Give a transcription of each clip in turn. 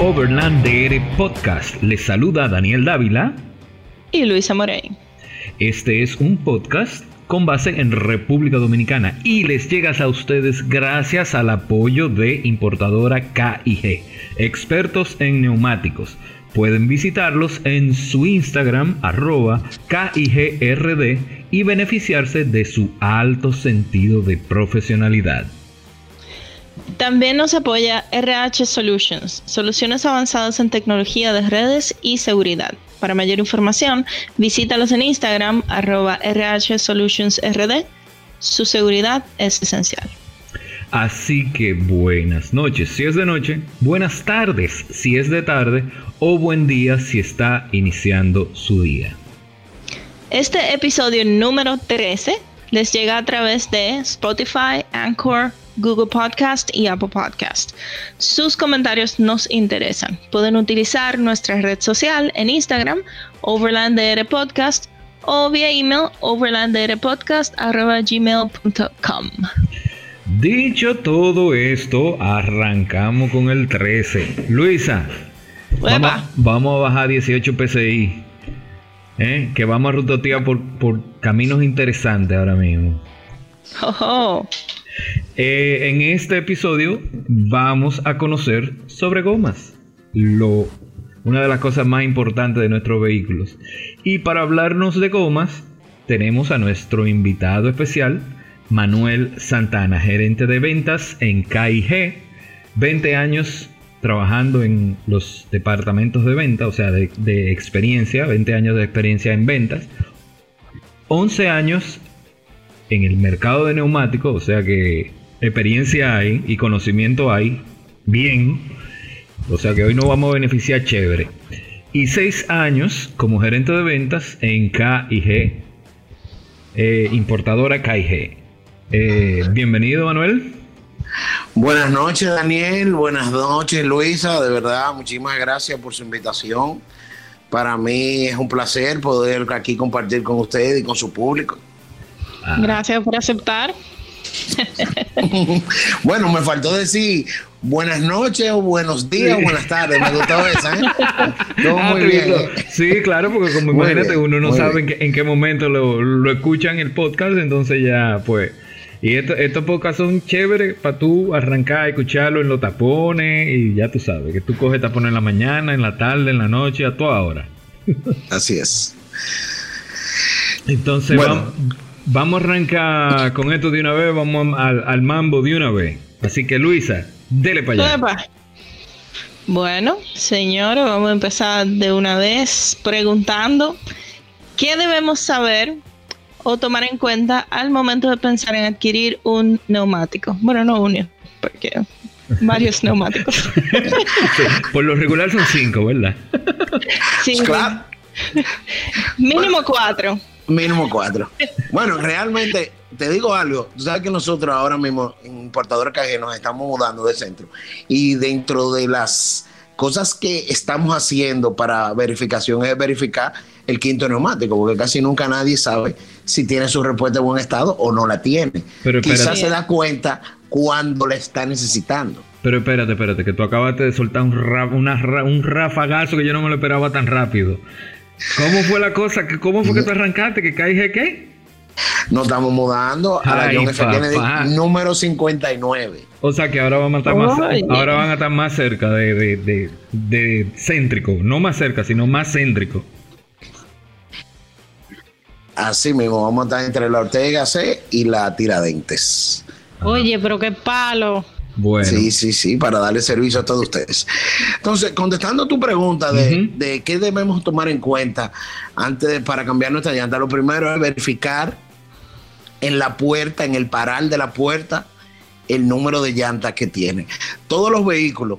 Overland DR Podcast. Les saluda Daniel Dávila y Luisa Morey. Este es un podcast con base en República Dominicana y les llega a ustedes gracias al apoyo de importadora KIG, expertos en neumáticos. Pueden visitarlos en su Instagram arroba KIGRD y beneficiarse de su alto sentido de profesionalidad. También nos apoya RH Solutions, soluciones avanzadas en tecnología de redes y seguridad. Para mayor información, visítalos en Instagram, arroba RH Solutions RD. Su seguridad es esencial. Así que buenas noches si es de noche, buenas tardes si es de tarde o buen día si está iniciando su día. Este episodio número 13 les llega a través de Spotify, Anchor, Google Podcast y Apple Podcast. Sus comentarios nos interesan. Pueden utilizar nuestra red social en Instagram, OverlandDR Podcast, o vía email, overlanddrpodcast.gmail.com. Dicho todo esto, arrancamos con el 13. Luisa, vamos, a bajar 18 PCI. ¿eh? Que vamos a rutotear por, por caminos interesantes ahora mismo. Eh, en este episodio vamos a conocer sobre gomas, lo, una de las cosas más importantes de nuestros vehículos. Y para hablarnos de gomas, tenemos a nuestro invitado especial, Manuel Santana, gerente de ventas en KIG, 20 años trabajando en los departamentos de venta, o sea, de, de experiencia, 20 años de experiencia en ventas, 11 años en el mercado de neumáticos, o sea que experiencia hay y conocimiento hay, bien, o sea que hoy nos vamos a beneficiar chévere. Y seis años como gerente de ventas en KIG, eh, importadora KIG. Eh, bienvenido Manuel. Buenas noches Daniel, buenas noches Luisa, de verdad muchísimas gracias por su invitación. Para mí es un placer poder aquí compartir con ustedes y con su público. Ah. Gracias por aceptar. bueno, me faltó decir buenas noches o buenos días o buenas tardes. Me gustó esa, ¿eh? Todo muy bien. Sí, claro, porque como imagínate, uno no sabe en qué, momento lo, lo, escuchan el podcast, entonces ya, pues. Y estos podcasts son chéveres para tú arrancar a escucharlo en los tapones y ya tú sabes, que tú coges tapones en la mañana, en la tarde, en la noche, a toda hora. Así es. Entonces, vamos Vamos a arrancar con esto de una vez, vamos al, mambo de una vez. Así que Luisa, dele para allá. Bueno, señores, vamos a empezar de una vez preguntando qué debemos saber o tomar en cuenta al momento de pensar en adquirir un neumático. Bueno, no uno, porque varios neumáticos. por lo regular son cinco, ¿verdad? Claro. Mínimo cuatro. Mínimo cuatro. Bueno, realmente, te digo algo. Tú sabes que nosotros ahora mismo en Importador KG nos estamos mudando de centro. Y dentro de las cosas que estamos haciendo para verificación es verificar el quinto neumático, porque casi nunca nadie sabe si tiene su respuesta en buen estado o no la tiene. Pero Quizás se da cuenta cuando la está necesitando. Pero espérate, espérate, que tú acabaste de soltar un, un rafagazo que yo no me lo esperaba tan rápido. ¿Cómo fue la cosa? ¿Cómo fue que tú arrancaste? ¿Que caíste qué? Nos estamos mudando a la John F. Kennedy número 59. O sea que ahora van a estar más, ahora van a estar más cerca de, de, céntrico. No más cerca, sino más céntrico. Así mismo, vamos a estar entre la Ortega C y la Tiradentes. Oye, pero qué palo. Sí, sí, sí, para darle servicio a todos ustedes. Entonces, contestando tu pregunta de, qué debemos tomar en cuenta antes de, para cambiar nuestra llanta, lo primero es verificar en la puerta, en el paral de la puerta, el número de llantas que tiene. Todos los vehículos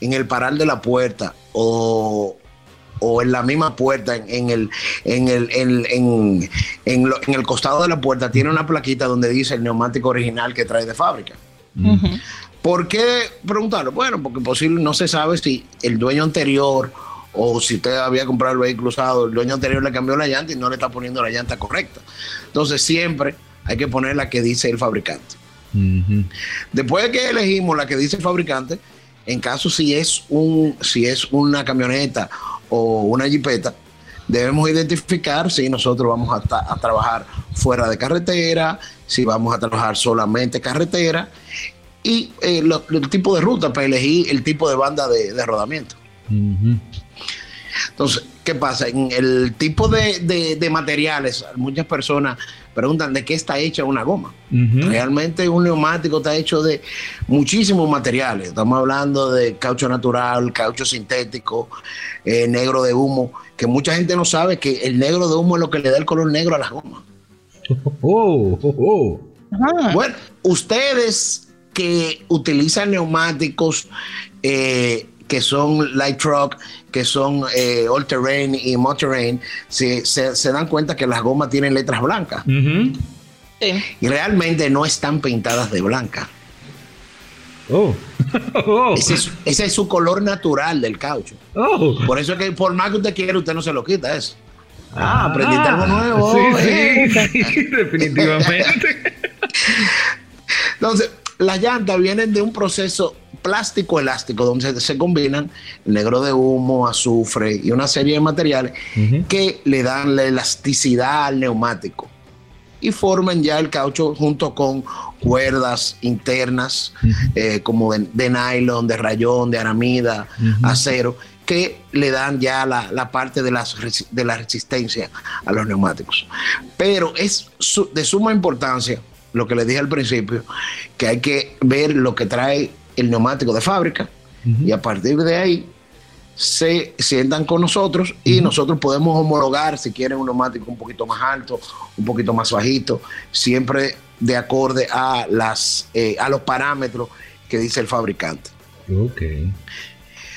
en el paral de la puerta o, en la misma puerta, en, el, en, el, en, en, el costado de la puerta, tiene una plaquita donde dice el neumático original que trae de fábrica. ¿Por qué preguntarlo? Bueno, porque posible no se sabe si el dueño anterior o si usted había comprado el vehículo usado, el dueño anterior le cambió la llanta y no le está poniendo la llanta correcta. Entonces siempre hay que poner la que dice el fabricante. Después de que elegimos la que dice el fabricante, en caso si es un si es una camioneta o una jipeta, debemos identificar si nosotros vamos a, trabajar fuera de carretera, si vamos a trabajar solamente carretera y eh, el tipo de ruta para elegir el tipo de banda de, rodamiento. Entonces, ¿qué pasa? En el tipo de, materiales, muchas personas preguntan de qué está hecha una goma. Realmente un neumático está hecho de muchísimos materiales. Estamos hablando de caucho natural, caucho sintético, eh, negro de humo, que mucha gente no sabe que el negro de humo es lo que le da el color negro a las gomas. Oh, oh, oh. Bueno, ustedes que utilizan neumáticos eh, que son light truck, que son eh, all terrain y mod terrain, se, se, dan cuenta que las gomas tienen letras blancas. Y realmente no están pintadas de blanca. Oh. oh. Ese, es, su color natural del caucho. Oh. Por eso es que por más que usted quiera, usted no se lo quita eso. Ah, aprendiste algo nuevo. Sí, sí, sí, definitivamente. Entonces, las llantas vienen de un proceso plástico elástico donde se, combinan negro de humo, azufre y una serie de materiales que le dan la elasticidad al neumático y forman ya el caucho junto con cuerdas internas eh, como de, nylon, de rayón, de aramida, acero, que le dan ya la, parte de, de la resistencia a los neumáticos. Pero es de suma importancia lo que les dije al principio, que hay que ver lo que trae el neumático de fábrica y a partir de ahí se sientan con nosotros y nosotros podemos homologar si quieren un neumático un poquito más alto, un poquito más bajito, siempre de acorde a, las, eh, a los parámetros que dice el fabricante. Ok.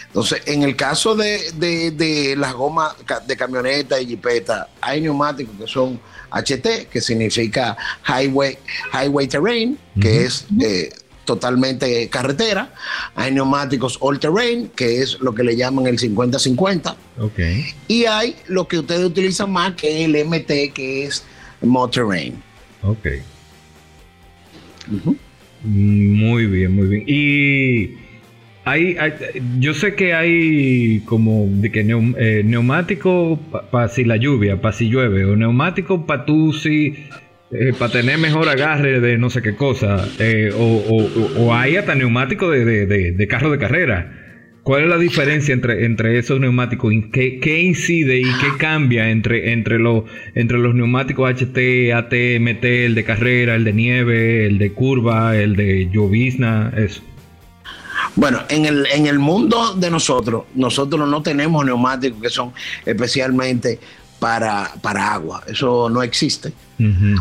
Entonces, en el caso de, de las gomas de camioneta y jipeta, hay neumáticos que son HT, que significa Highway, highway Terrain, que es eh, totalmente carretera. Hay neumáticos all terrain, que es lo que le llaman el 50-50. Okay. Y hay lo que ustedes utilizan más, que es el MT, que es mod terrain. Ok. Muy bien, muy bien. Y hay, yo sé que hay como de que eh, neumático para si la lluvia, para si llueve, o neumático para tú si eh, para tener mejor agarre de no sé qué cosa, eh, o, hay hasta neumático de, carro de carrera. ¿Cuál es la diferencia entre, entre esos neumáticos? ¿Qué, ¿Qué, incide y qué cambia entre, entre, los, entre los neumáticos HT, AT, MT, el de carrera, el de nieve, el de curva, el de llovizna? Eso. Bueno, en el, en el mundo de nosotros, nosotros no tenemos neumáticos que son especialmente para, para agua. Eso no existe.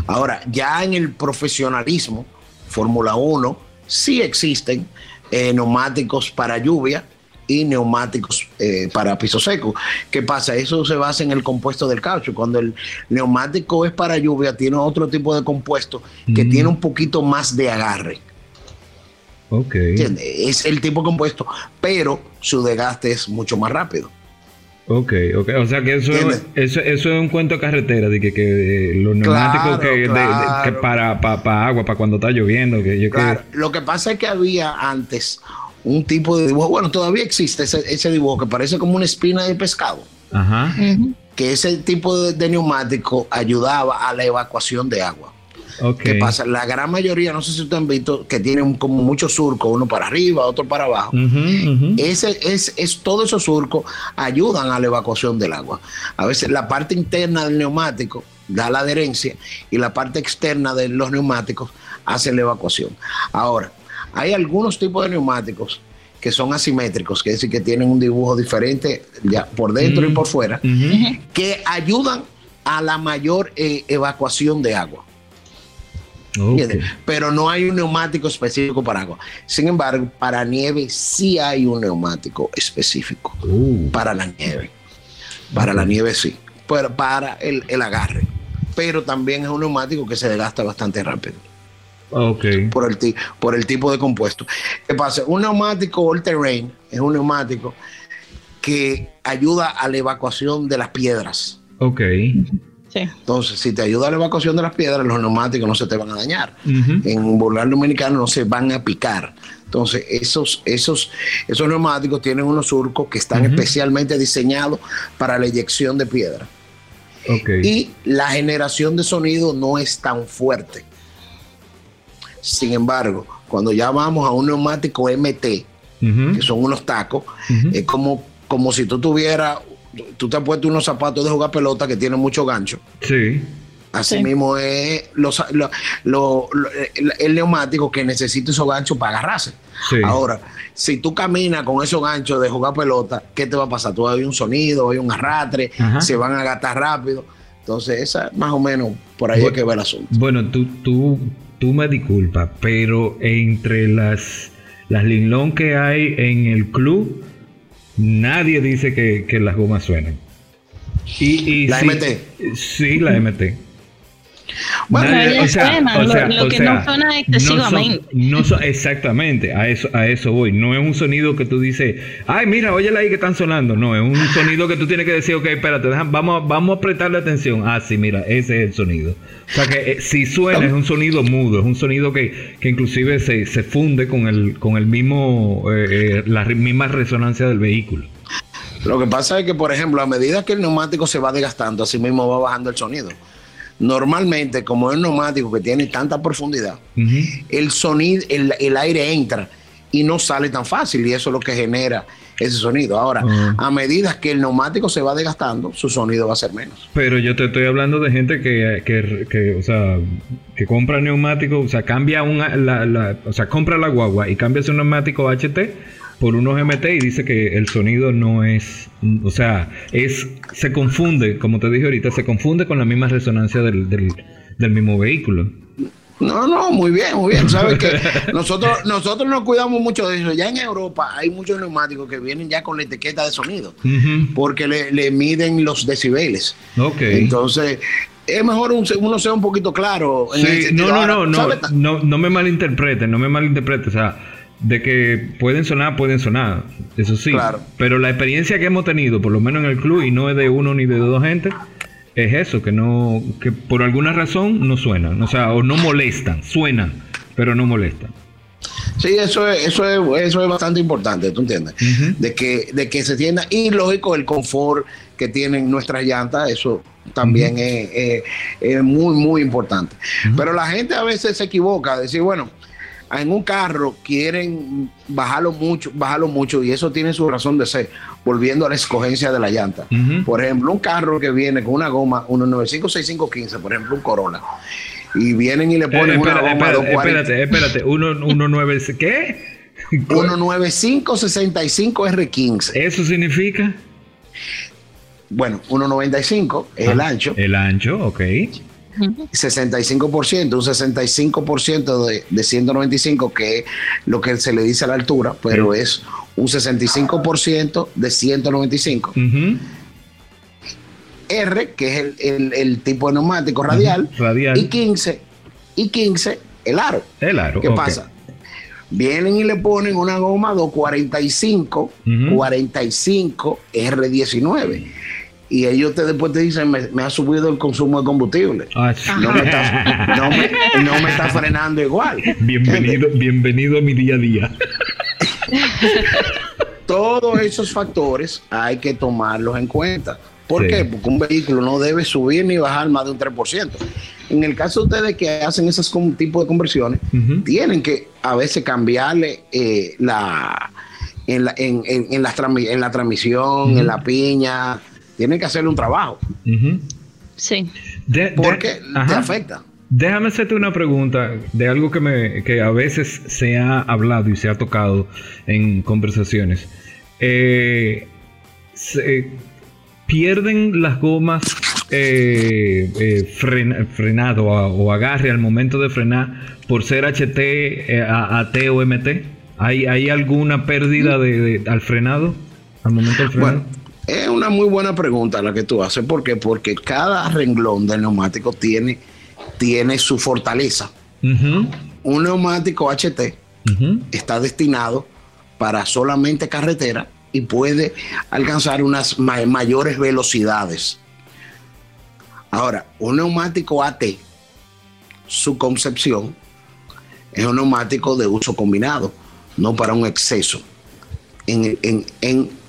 Ahora, ya en el profesionalismo, Fórmula 1, sí existen eh, neumáticos para lluvia y neumáticos eh, para piso seco. ¿Qué pasa? Eso se basa en el compuesto del caucho. Cuando el neumático es para lluvia, tiene otro tipo de compuesto que tiene un poquito más de agarre. Es el tipo compuesto, pero su desgaste es mucho más rápido. Ok, ok. O sea que eso, eso, es un cuento de carretera, de que, que los neumáticos que, para, para, agua, para cuando está lloviendo. Que Lo que pasa es que había antes un tipo de dibujo, bueno, todavía existe ese, ese dibujo que parece como una espina de pescado. Ajá. Que ese tipo de neumático ayudaba a la evacuación de agua. ¿Qué pasa? La gran mayoría, no sé si ustedes han visto, que tienen como muchos surcos, uno para arriba, otro para abajo. Ese, es, es, todos esos surcos ayudan a la evacuación del agua. A veces la parte interna del neumático da la adherencia y la parte externa de los neumáticos hace la evacuación. Ahora, hay algunos tipos de neumáticos que son asimétricos, que es decir, que tienen un dibujo diferente ya por dentro y por fuera, que ayudan a la mayor eh, evacuación de agua. Pero no hay un neumático específico para agua. Sin embargo, para nieve sí hay un neumático específico. Uh. Para la nieve. Para la nieve sí. Pero para el, agarre. Pero también es un neumático que se desgasta bastante rápido. Okay. Por, el, por el tipo de compuesto. ¿Qué pasa? Un neumático all terrain es un neumático que ayuda a la evacuación de las piedras. Ok. Entonces, si te ayuda a la evacuación de las piedras, los neumáticos no se te van a dañar. En un volar dominicano no se van a picar. Entonces, esos, esos, esos neumáticos tienen unos surcos que están especialmente diseñados para la eyección de piedra. Y la generación de sonido no es tan fuerte. Sin embargo, cuando ya vamos a un neumático MT, que son unos tacos, es como, como si tú tuvieras, tú te has puesto unos zapatos de jugar pelota que tienen mucho gancho. Sí. Así mismo es el neumático que necesita esos ganchos para agarrarse. Ahora, si tú caminas con esos ganchos de jugar pelota, ¿qué te va a pasar? Tú hay un sonido, hay un arrastre, se van a gastar rápido. Entonces, esa más o menos por ahí hay que ver el asunto. Bueno, tú, tú, tú me disculpas, pero entre las, las linlón que hay en el club, nadie dice que, las gomas suenan. Y, la MT. Sí, la MT. Bueno, o sea, lo, que no suena excesivamente. No, exactamente, a eso, a eso voy. No es un sonido que tú dices, ay, mira, óyela ahí que están sonando. No, es un sonido que tú tienes que decir, ok, espérate, vamos, vamos a prestarle atención. Ah, sí, mira, ese es el sonido. O sea que eh, si suena, es un sonido mudo, es un sonido que, que inclusive se, se, funde con el, con el mismo, eh, eh, la misma resonancia del vehículo. Lo que pasa es que, por ejemplo, a medida que el neumático se va desgastando, así mismo va bajando el sonido normalmente, como es un neumático que tiene tanta profundidad, el sonido, el, aire entra y no sale tan fácil y eso es lo que genera ese sonido. Ahora, a medida que el neumático se va desgastando, su sonido va a ser menos. Pero yo te estoy hablando de gente que, que, o sea, que compra neumático, o sea, cambia una, la, o sea, compra la guagua y cambia su neumático HT por unos MT y dice que el sonido no es, o sea, es se confunde, como te dije ahorita, se confunde con la misma resonancia del, del, mismo vehículo. No, no, muy bien, muy bien. Sabes que nosotros, nosotros nos cuidamos mucho de eso. Ya en Europa hay muchos neumáticos que vienen ya con la etiqueta de sonido, porque le, miden los decibeles. Okay. Entonces, es mejor uno sea un poquito claro. En no, no, no, no, no, no me malinterpreten, no me malinterpreten. O sea, de que pueden sonar, pueden sonar, eso sí. Pero la experiencia que hemos tenido, por lo menos en el club, y no es de uno ni de dos gente, es eso, que no, que por alguna razón no suenan, o sea, o no molestan, suenan, pero no molestan. Sí, eso es, eso es, eso es bastante importante, ¿tú entiendes? de, que, de que se tienda, y lógico, el confort que tienen nuestras llantas, eso también es, muy, muy importante. Pero la gente a veces se equivoca, decir, bueno, en un carro quieren bajarlo mucho, bajarlo mucho y eso tiene su razón de ser, volviendo a la escogencia de la llanta. Por ejemplo, un carro que viene con una goma 1956515, por ejemplo, un Corolla, y vienen y le ponen una goma espérate, espérate, espérate, 199 ¿qué? 19565R15. ¿Eso significa? Bueno, 195 es el ah, ancho. El ancho, ok. 65%, un 65% de, de 195, que es lo que se le dice a la altura, pero es un 65% de 195. R, que es el, tipo de neumático radial, y 15, y 15, el aro. El aro. ¿Qué pasa? Vienen y le ponen una goma 245, 45 R19 y ellos te, después te dicen, me, ha subido el consumo de combustible. Ah, no, me está, frenando igual. Bienvenido, bienvenido a mi día a día. Todos esos factores hay que tomarlos en cuenta. ¿Por qué? Porque un vehículo no debe subir ni bajar más de un 3%. En el caso de ustedes que hacen esos tipos de conversiones, tienen que a veces cambiarle eh, la, en, la, en, en, la, en la transmisión, en la piña, tienen que hacerle un trabajo. Sí. porque te afecta. Déjame hacerte una pregunta de algo que, me, que a veces se ha hablado y se ha tocado en conversaciones. Eh, ¿Pierden las gomas eh, eh, frenado o agarre al momento de frenar por ser HT, AT o MT? ¿Hay, ¿Hay alguna pérdida de, al frenado? Al momento del frenado. Es una muy buena pregunta la que tú haces. ¿Por qué? Porque cada renglón del neumático tiene, tiene su fortaleza. Un neumático HT está destinado para solamente carretera y puede alcanzar unas mayores velocidades. Ahora, un neumático AT, su concepción es un neumático de uso combinado, no para un exceso en, en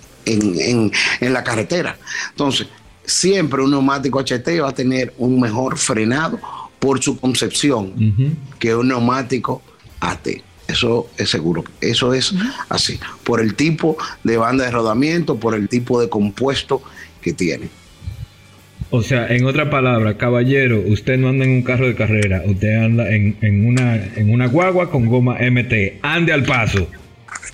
la carretera. Entonces, siempre un neumático HT va a tener un mejor frenado por su concepción que un neumático AT. Eso es seguro, eso es así, por el tipo de banda de rodamiento, por el tipo de compuesto que tiene. O sea, en otra palabra, caballero, usted no anda en un carro de carrera, usted anda en, una, en una guagua con goma MT, ande al paso.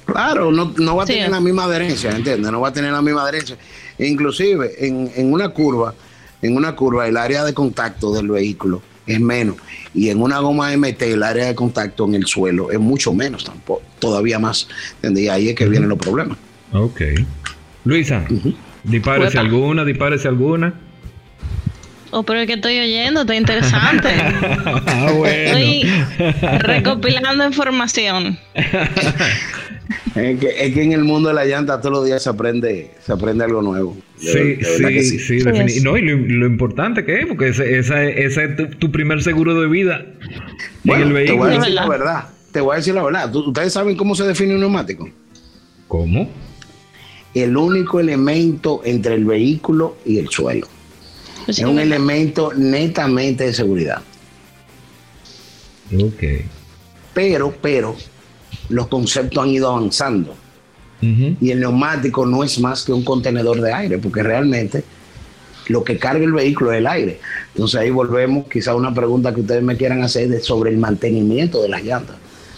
Claro, no, va a tener la misma adherencia, ¿entiendes? No va a tener la misma adherencia. Inclusive en, en una curva, en una curva, el área de contacto del vehículo es menos. Y en una goma MT, el área de contacto en el suelo es mucho menos, tampoco, todavía más. Y ahí es que vienen los problemas. Ok. Luisa, dispárese alguna, dispárese alguna. Oh, pero es que estoy oyendo, está interesante. ah, bueno. Estoy recopilando información. Es que, en el mundo de la llanta todos los días se aprende, se aprende algo nuevo. Sí, sí, sí, sí, No, y lo, importante que es, porque ese, es tu, primer seguro de vida en el vehículo. Te voy a decir la verdad. Te voy a decir la verdad. ¿Ustedes saben cómo se define un neumático? ¿Cómo? El único elemento entre el vehículo y el suelo. Pues es un elemento netamente de seguridad. Ok. Pero, pero, los conceptos han ido avanzando. Y el neumático no es más que un contenedor de aire, porque realmente lo que carga el vehículo es el aire. Entonces ahí volvemos quizá a una pregunta que ustedes me quieran hacer de sobre el mantenimiento de las llantas.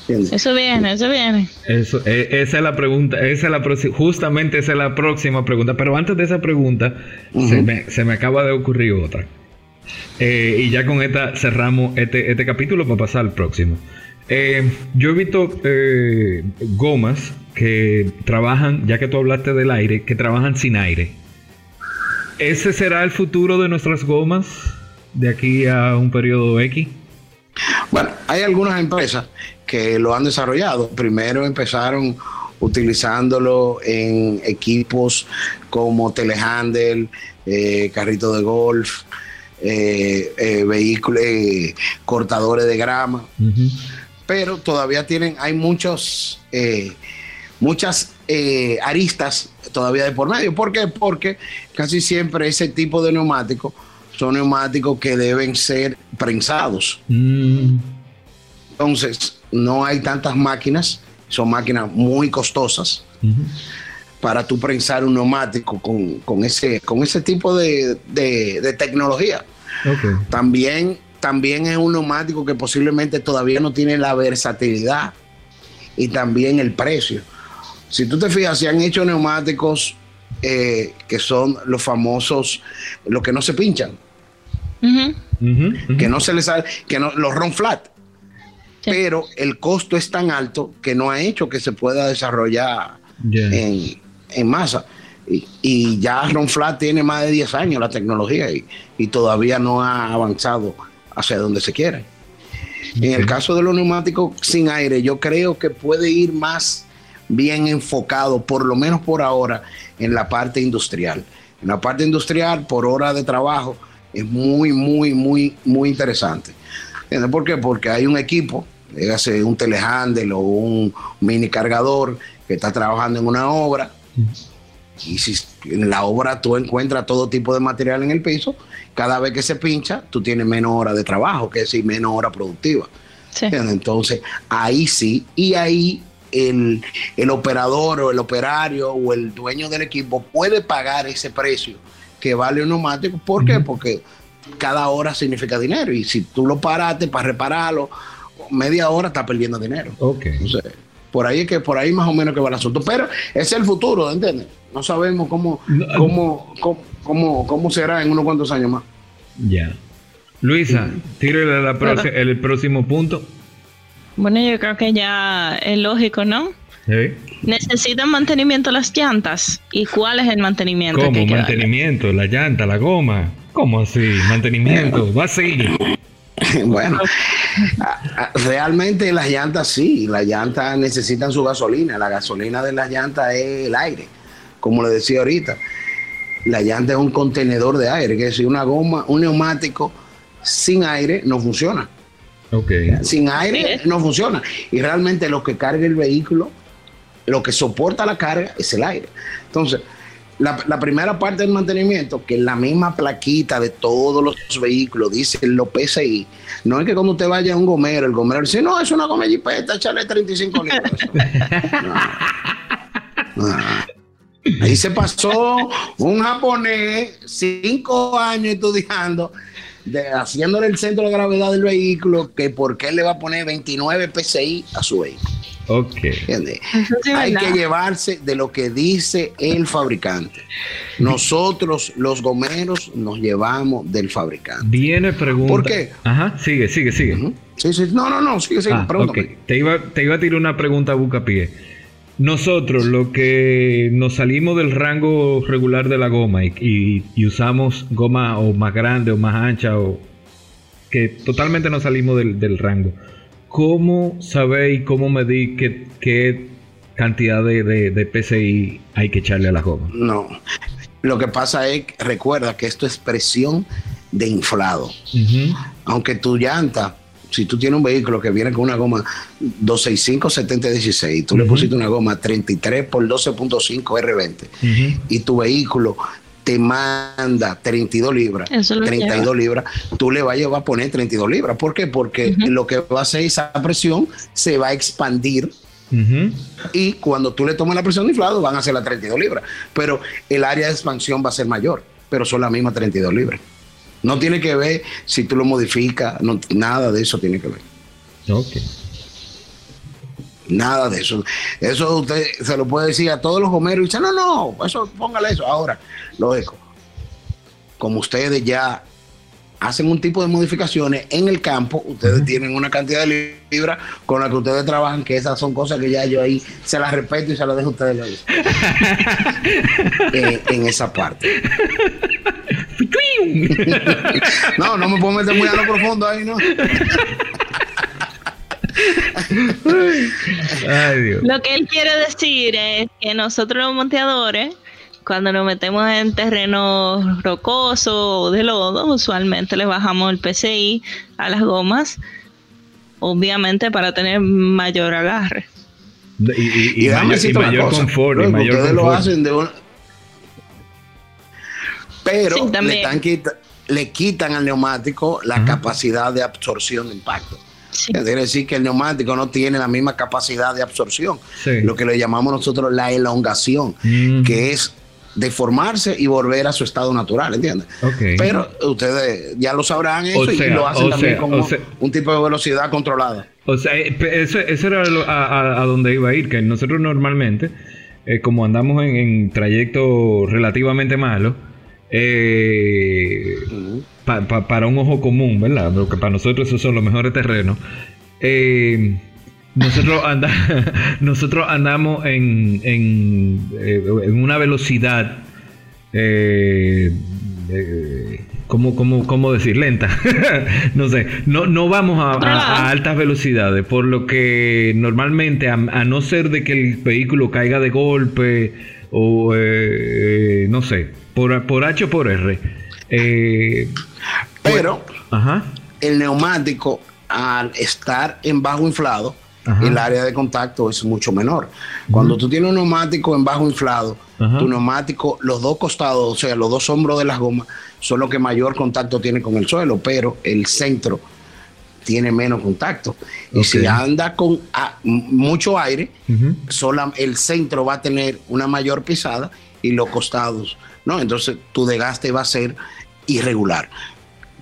Eso viene, eso viene. Eso, e, esa es la pregunta, esa es la justamente esa es la próxima pregunta. Pero antes de esa pregunta, se, me, acaba de ocurrir otra. Eh, y ya con esta cerramos este, este capítulo para pasar al próximo. Eh, yo he visto eh, gomas que trabajan, ya que tú hablaste del aire, que trabajan sin aire. ¿Ese será el futuro de nuestras gomas de aquí a un periodo X? Bueno, hay algunas empresas que lo han desarrollado. Primero empezaron utilizándolo en equipos como telehandle, eh, carrito de golf, vehículos, cortadores de grama pero todavía tienen, hay muchos, eh, muchas eh, aristas todavía de por medio. ¿Por qué? Porque casi siempre ese tipo de neumáticos son neumáticos que deben ser prensados. Mm. Entonces, no hay tantas máquinas, son máquinas muy costosas. Para tú prensar un neumático con, ese, con ese tipo de, tecnología. También también es un neumático que posiblemente todavía no tiene la versatilidad y también el precio. Si tú te fijas, se han hecho neumáticos eh, que son los famosos, los que no se pinchan, que no se les sale, que no, los run flat. Pero el costo es tan alto que no ha hecho que se pueda desarrollar en, masa. Y, ya Ron Flat tiene más de 10 años la tecnología y, y todavía no ha avanzado hacia donde se quiere. En el caso de los neumáticos sin aire, yo creo que puede ir más bien enfocado, por lo menos por ahora, en la parte industrial. En la parte industrial, por hora de trabajo, es muy, muy, muy, muy interesante. ¿Por qué? Porque hay un equipo, dígase un telehandle o un mini cargador que está trabajando en una obra. Y si en la obra tú encuentras todo tipo de material en el piso, cada vez que se pincha, tú tienes menos hora de trabajo, que decir, menos hora productiva. Entonces, ahí sí, y ahí el, operador o el operario o el dueño del equipo puede pagar ese precio que vale un neumático. ¿Por qué? Porque cada hora significa dinero y si tú lo paraste para repararlo, media hora estás perdiendo dinero. Entonces, por ahí es que por ahí más o menos que va el asunto. Pero es el futuro, ¿entiendes? No sabemos cómo, cómo, cómo, cómo, será en unos cuantos años más. Ya. Luisa, tírale el próximo punto. Bueno, yo creo que ya es lógico, ¿no? ¿Necesitan mantenimiento las llantas? ¿Y cuál es el mantenimiento? ¿Cómo? mantenimiento, la llanta, la goma. ¿Cómo así? Mantenimiento, va así. bueno, realmente las llantas sí, las llantas necesitan su gasolina. La gasolina de las llantas es el aire como le decía ahorita. la llanta es un contenedor de aire, que es decir, una goma, un neumático sin aire no funciona. Okay. Sin aire no funciona. Y realmente lo que carga el vehículo, lo que soporta la carga es el aire. Entonces, la, primera parte del mantenimiento, que la misma plaquita de todos los vehículos, dice lo PSI, no es que cuando usted vaya a un gomero, el gomero dice, no, es una goma jipeta, échale 35 litros. Ahí se pasó un japonés cinco años estudiando, de, haciéndole el centro de gravedad del vehículo, que por qué le va a poner 29 PSI a su vehículo. Ok. Hay que llevarse de lo que dice el fabricante. Nosotros, los gomeros, nos llevamos del fabricante. Viene pregunta. ¿Por qué? Ajá, sigue, sigue, sigue. Sí, sí, no, no, no, sigue, sigue. Ah, te, iba, te iba a tirar una pregunta a Bucapié. Nosotros, lo que nos salimos del rango regular de la goma y, usamos goma o más grande o más ancha o que totalmente nos salimos del, rango, ¿cómo sabéis, cómo medís qué, qué cantidad de, PCI hay que echarle a la goma? No, lo que pasa es, recuerda que esto es presión de inflado. Aunque tu llanta si tú tienes un vehículo que viene con una goma 265 7016, tú le pusiste una goma 33 por 12.5 R20 y tu vehículo te manda 32 libras, 32 libras, tú le vas a, a poner 32 libras. ¿Por qué? Porque lo que va a hacer esa presión se va a expandir y cuando tú le tomas la presión de inflado van a ser las 32 libras, pero el área de expansión va a ser mayor, pero son las mismas 32 libras. No tiene que ver si tú lo modificas, nada de eso tiene que ver. Ok. Nada de eso. Eso usted se lo puede decir a todos los gomeros y dice, no, no, eso póngale eso. Ahora, lógico, como ustedes ya hacen un tipo de modificaciones en el campo, ustedes tienen una cantidad de libras con la que ustedes trabajan, que esas son cosas que ya yo ahí se las respeto y se las dejo a ustedes eh, en esa parte. no, no me puedo meter muy a lo profundo ahí, ¿no? Lo que él quiere decir es que nosotros los monteadores, cuando nos metemos en terreno rocoso o de lodo, usualmente le bajamos el PCI a las gomas, obviamente para tener mayor agarre. Y, mayor, confort. ustedes lo hacen de una, pero le, quitan al neumático la capacidad de absorción de impacto. Quiere decir que el neumático no tiene la misma capacidad de absorción, lo que le llamamos nosotros la elongación, que es deformarse y volver a su estado natural, ¿entiendes? Pero ustedes ya lo sabrán eso y lo hacen también con un tipo de velocidad controlada. O sea, eh, eso, era a, donde iba a ir, que nosotros normalmente, eh, como andamos en, en trayectos relativamente malos, eh, para un ojo común, ¿verdad? Porque para nosotros esos son los mejores terrenos. Eh, nosotros, nosotros andamos en, en, eh, una velocidad, eh, ¿cómo, cómo, decir? Lenta. no sé, no, no vamos a, altas velocidades, por lo que normalmente, a, no ser de que el vehículo caiga de golpe o no sé, por, por H o por R. Eh, Pero el neumático, al estar en bajo inflado, el área de contacto es mucho menor. Cuando tú tienes un neumático en bajo inflado, tu neumático, los dos costados, o sea, los dos hombros de las gomas, son los que mayor contacto tiene con el suelo, pero el centro tiene menos contacto. Y si anda con mucho aire, el centro va a tener una mayor pisada y los costados ¿no? Entonces tu desgaste va a ser irregular.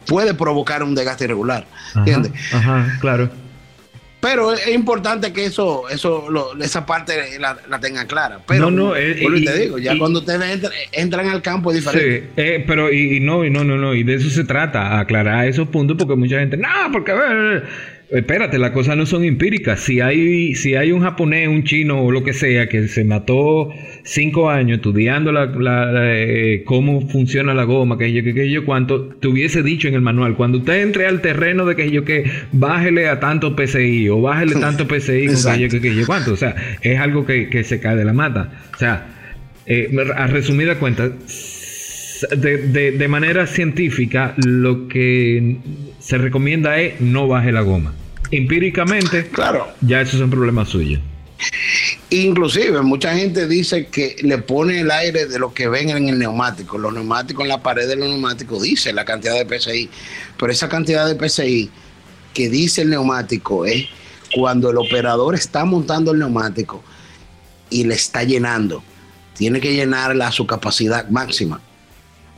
Puede provocar un desgaste irregular, ¿entiendes? Ajá, claro. Pero es importante que eso, eso, esa parte la, la tenga clara. Pero, no, no, eh, te digo, ya cuando ustedes entran, al campo es diferente. Sí, eh, pero y, no, y no, no, no, y de eso se trata, aclarar esos puntos, porque mucha gente, no, porque espérate, las cosas no son empíricas. Si hay, si hay un japonés, un chino o lo que sea que se mató cinco años estudiando la, eh, cómo funciona la goma, que yo, que, yo cuánto, te hubiese dicho en el manual, cuando usted entre al terreno de que yo que bájele a tanto PCI o bájele tanto PCI con que yo que, yo cuánto, o sea, es algo que, se cae de la mata. O sea, eh, a resumida cuenta, de, de, manera científica, lo que se recomienda es no baje la goma. Empíricamente, claro. ya eso es un problema suyo. Inclusive, mucha gente dice que le pone el aire de lo que ven en el neumático. Los neumáticos, en la pared de los neumáticos, dice la cantidad de PSI. Pero esa cantidad de PSI que dice el neumático es cuando el operador está montando el neumático y le está llenando. Tiene que llenarla a su capacidad máxima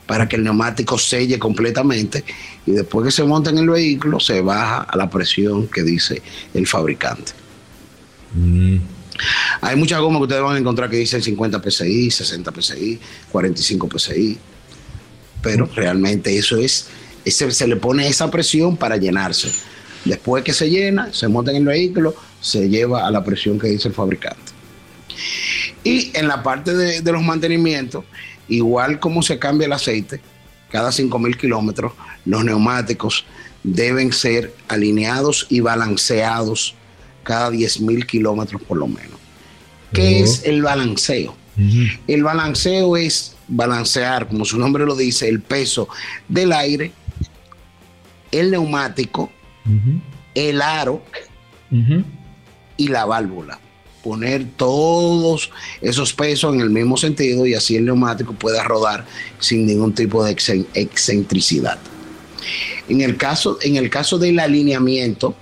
para que el neumático selle completamente y después que se monta en el vehículo se baja a la presión que dice el fabricante. Mm. Hay muchas gomas que ustedes van a encontrar que dicen 50 PSI, 60 PSI, 45 PSI, pero realmente eso es, se le pone esa presión para llenarse. Después que se llena, se monta en el vehículo, se lleva a la presión que dice el fabricante. Y en la parte de, de los mantenimientos, igual como se cambia el aceite, cada 5.000 kilómetros, los neumáticos deben ser alineados y balanceados cada 10.000 kilómetros por lo menos. ¿Qué es el balanceo? El balanceo es balancear, como su nombre lo dice, el peso del aire, el neumático, el aro y la válvula. Poner todos esos pesos en el mismo sentido y así el neumático pueda rodar sin ningún tipo de excentricidad. En el caso, en el caso del alineamiento,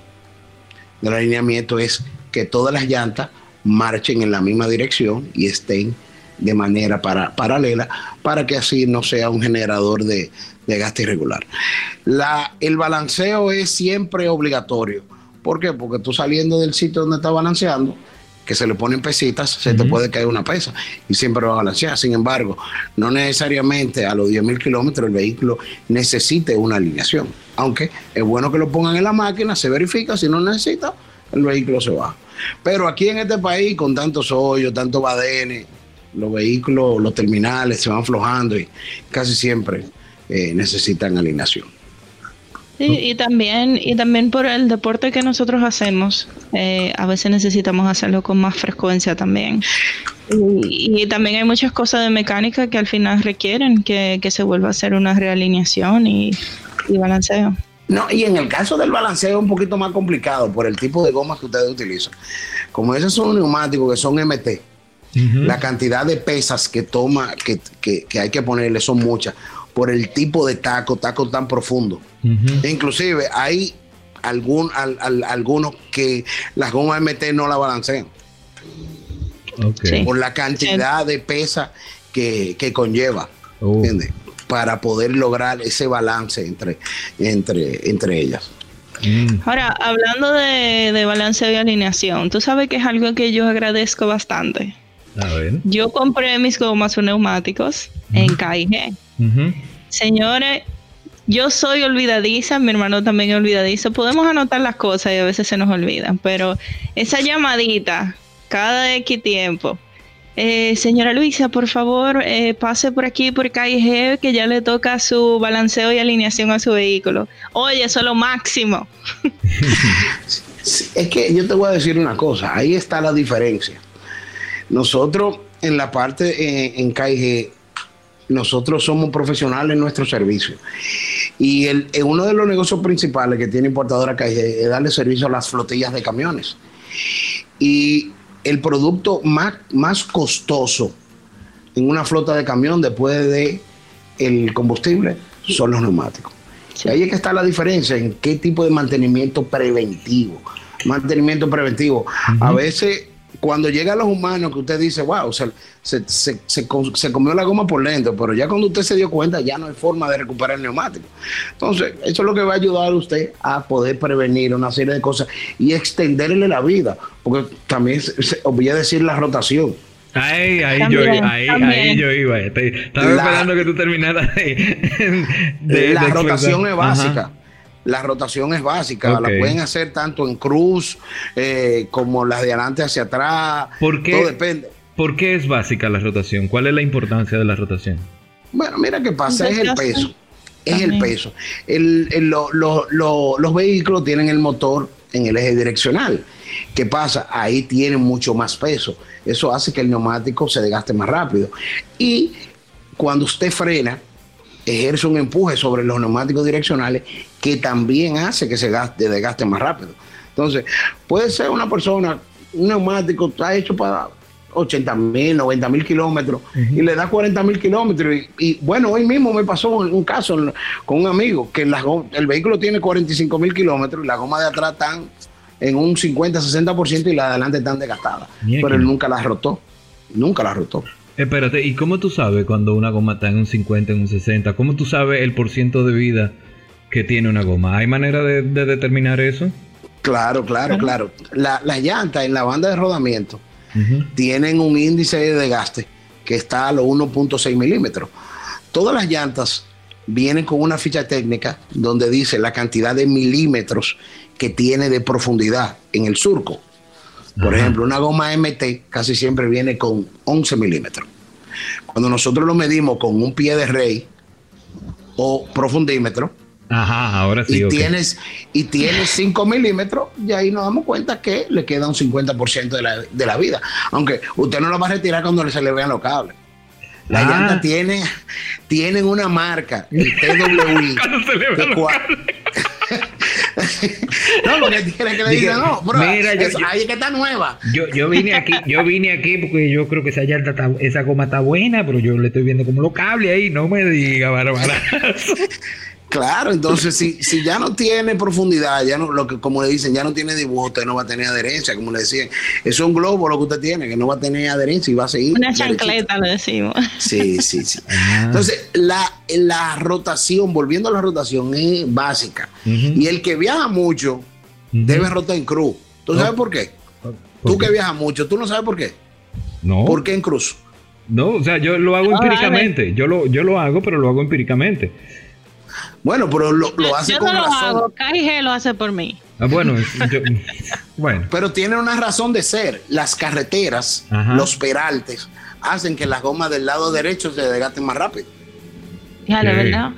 del alineamiento es que todas las llantas marchen en la misma dirección y estén de manera para, paralela para que así no sea un generador de, gasto irregular. La, el balanceo es siempre obligatorio. ¿Por qué? Porque tú saliendo del sitio donde está balanceando, que se le ponen pesitas, se te puede caer una pesa y siempre va a balancear. Sin embargo, no necesariamente a los 10.000 kilómetros el vehículo necesite una alineación. Aunque es bueno que lo pongan en la máquina, se verifica, si no necesita, el vehículo se va. Pero aquí en este país, con tantos hoyos, tantos badenes, los vehículos, los terminales se van aflojando y casi siempre eh, necesitan alineación. Sí, y también, y también por el deporte que nosotros hacemos, eh, a veces necesitamos hacerlo con más frecuencia también. Y, también hay muchas cosas de mecánica que al final requieren que, se vuelva a hacer una realineación y, balanceo. No, y en el caso del balanceo es un poquito más complicado por el tipo de gomas que ustedes utilizan. Como esos son neumáticos que son MT, la cantidad de pesas que toma, que, que hay que ponerle son muchas por el tipo de taco, taco tan profundo. Inclusive hay algún, algunos que las gomas MT no la balancean. Por la cantidad de pesa que, conlleva. Oh. Para poder lograr ese balance entre, entre, entre ellas. Mm. Ahora, hablando de, de balance y alineación, tú sabes que es algo que yo agradezco bastante. Yo compré mis gomas neumáticos en KIG. Señores, yo soy olvidadiza, mi hermano también es olvidadizo. Podemos anotar las cosas y a veces se nos olvidan, pero esa llamadita cada X tiempo. Eh, señora Luisa, por favor, eh, pase por aquí por KIG que ya le toca su balanceo y alineación a su vehículo. Oye, eso es lo máximo. es que yo te voy a decir una cosa, ahí está la diferencia. Nosotros en la parte eh, en KIG, nosotros somos profesionales en nuestro servicio. Y el, uno de los negocios principales que tiene importadora KIG es darle servicio a las flotillas de camiones. Y el producto más, más costoso en una flota de camión después de el combustible son los neumáticos. Ahí es que está la diferencia en qué tipo de mantenimiento preventivo. Mantenimiento preventivo. A veces cuando llega a los humanos que usted dice, wow, se, se, comió la goma por lento, pero ya cuando usted se dio cuenta ya no hay forma de recuperar el neumático. Entonces, eso es lo que va a ayudar a usted a poder prevenir una serie de cosas y extenderle la vida, porque también voy a decir la rotación. Ahí, ahí, yo, ahí, ahí yo iba. Estaba esperando que tú terminaras de, La rotación es básica la rotación es básica, la pueden hacer tanto en cruz eh, como las de adelante hacia atrás. ¿Por qué, Todo depende. ¿Por qué es básica la rotación? ¿Cuál es la importancia de la rotación? Bueno, mira qué pasa, es el peso. Es el peso. los vehículos tienen el motor en el eje direccional. ¿Qué pasa? Ahí tienen mucho más peso. Eso hace que el neumático se desgaste más rápido. Y cuando usted frena, ejerce un empuje sobre los neumáticos direccionales que también hace que se gaste, desgaste más rápido. Entonces, puede ser una persona, un neumático está hecho para 80 mil, 90 mil kilómetros y le da 40 mil kilómetros. Y, bueno, hoy mismo me pasó un, caso con un amigo que el vehículo tiene 45 mil kilómetros y la goma de atrás están en un 50, 60% y la de adelante están desgastadas. Pero él nunca la rotó. Nunca la rotó. Espérate, ¿y cómo tú sabes cuando una goma está en un 50, en un 60? ¿Cómo tú sabes el porciento de vida que tiene una goma? ¿Hay manera de, determinar eso? Claro, claro, claro. La, las llantas en la banda de rodamiento tienen un índice de desgaste que está a los 1.6 milímetros. Todas las llantas vienen con una ficha técnica donde dice la cantidad de milímetros que tiene de profundidad en el surco. Por ejemplo, una goma MT casi siempre viene con 11 milímetros. Cuando nosotros lo medimos con un pie de rey o profundímetro, Ajá, ahora sí. Y, tienes, y tienes 5 milímetros, y ahí nos damos cuenta que le queda un 50% de la, de la vida. Aunque usted no lo va a retirar cuando se le vean los cables. La ah. llanta tiene, tienen una marca, el TWI. se le no, porque tiene que le digan, no, bro, mira, yo, ahí que está nueva. Yo, yo vine aquí, yo vine aquí porque yo creo que esa llanta está, esa goma está buena, pero yo le estoy viendo como los cables ahí, no me diga, bárbara. Claro, entonces si, si ya no tiene profundidad, ya no, lo que como le dicen, ya no tiene dibujo, usted no va a tener adherencia, como le decían. Es un globo lo que usted tiene, que no va a tener adherencia y va a seguir. Una chancleta, le decimos. Sí, sí, sí. Ah. Entonces, la, la rotación, volviendo a la rotación, es básica. Y el que viaja mucho debe rotar en cruz. ¿Tú sabes por qué? Tú que viajas mucho, ¿tú no sabes por qué? No. ¿Por qué en cruz? No, o sea, yo lo hago empíricamente. Yo lo, yo lo hago, pero lo hago empíricamente. Bueno, pero lo, hace yo con no lo hago, KG lo hace por mí. Ah, bueno, bueno. Pero tiene una razón de ser. Las carreteras, los peraltes, hacen que las gomas del lado derecho se desgasten más rápido. Ya, la verdad.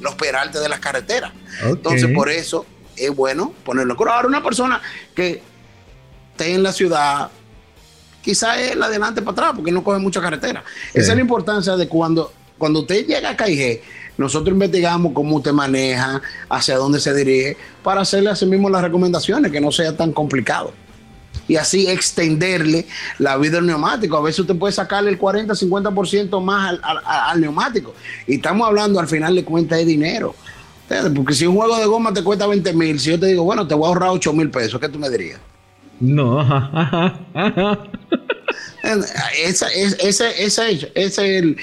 Los peraltes de las carreteras. Entonces, por eso es bueno ponerlo. Ahora, una persona que esté en la ciudad, quizá es la adelante para atrás, porque no coge mucha carretera. Esa es la importancia de cuando, cuando usted llega a KG nosotros investigamos cómo usted maneja, hacia dónde se dirige, para hacerle así mismo las recomendaciones, que no sea tan complicado. Y así extenderle la vida del neumático. A veces usted puede sacarle el 40, 50% más al, neumático. Y estamos hablando al final de cuenta de dinero. Porque si un juego de goma te cuesta 20 mil, si yo te digo, bueno, te voy a ahorrar 8 mil pesos, ¿qué tú me dirías? No, Esa, es, ese, ese, es el,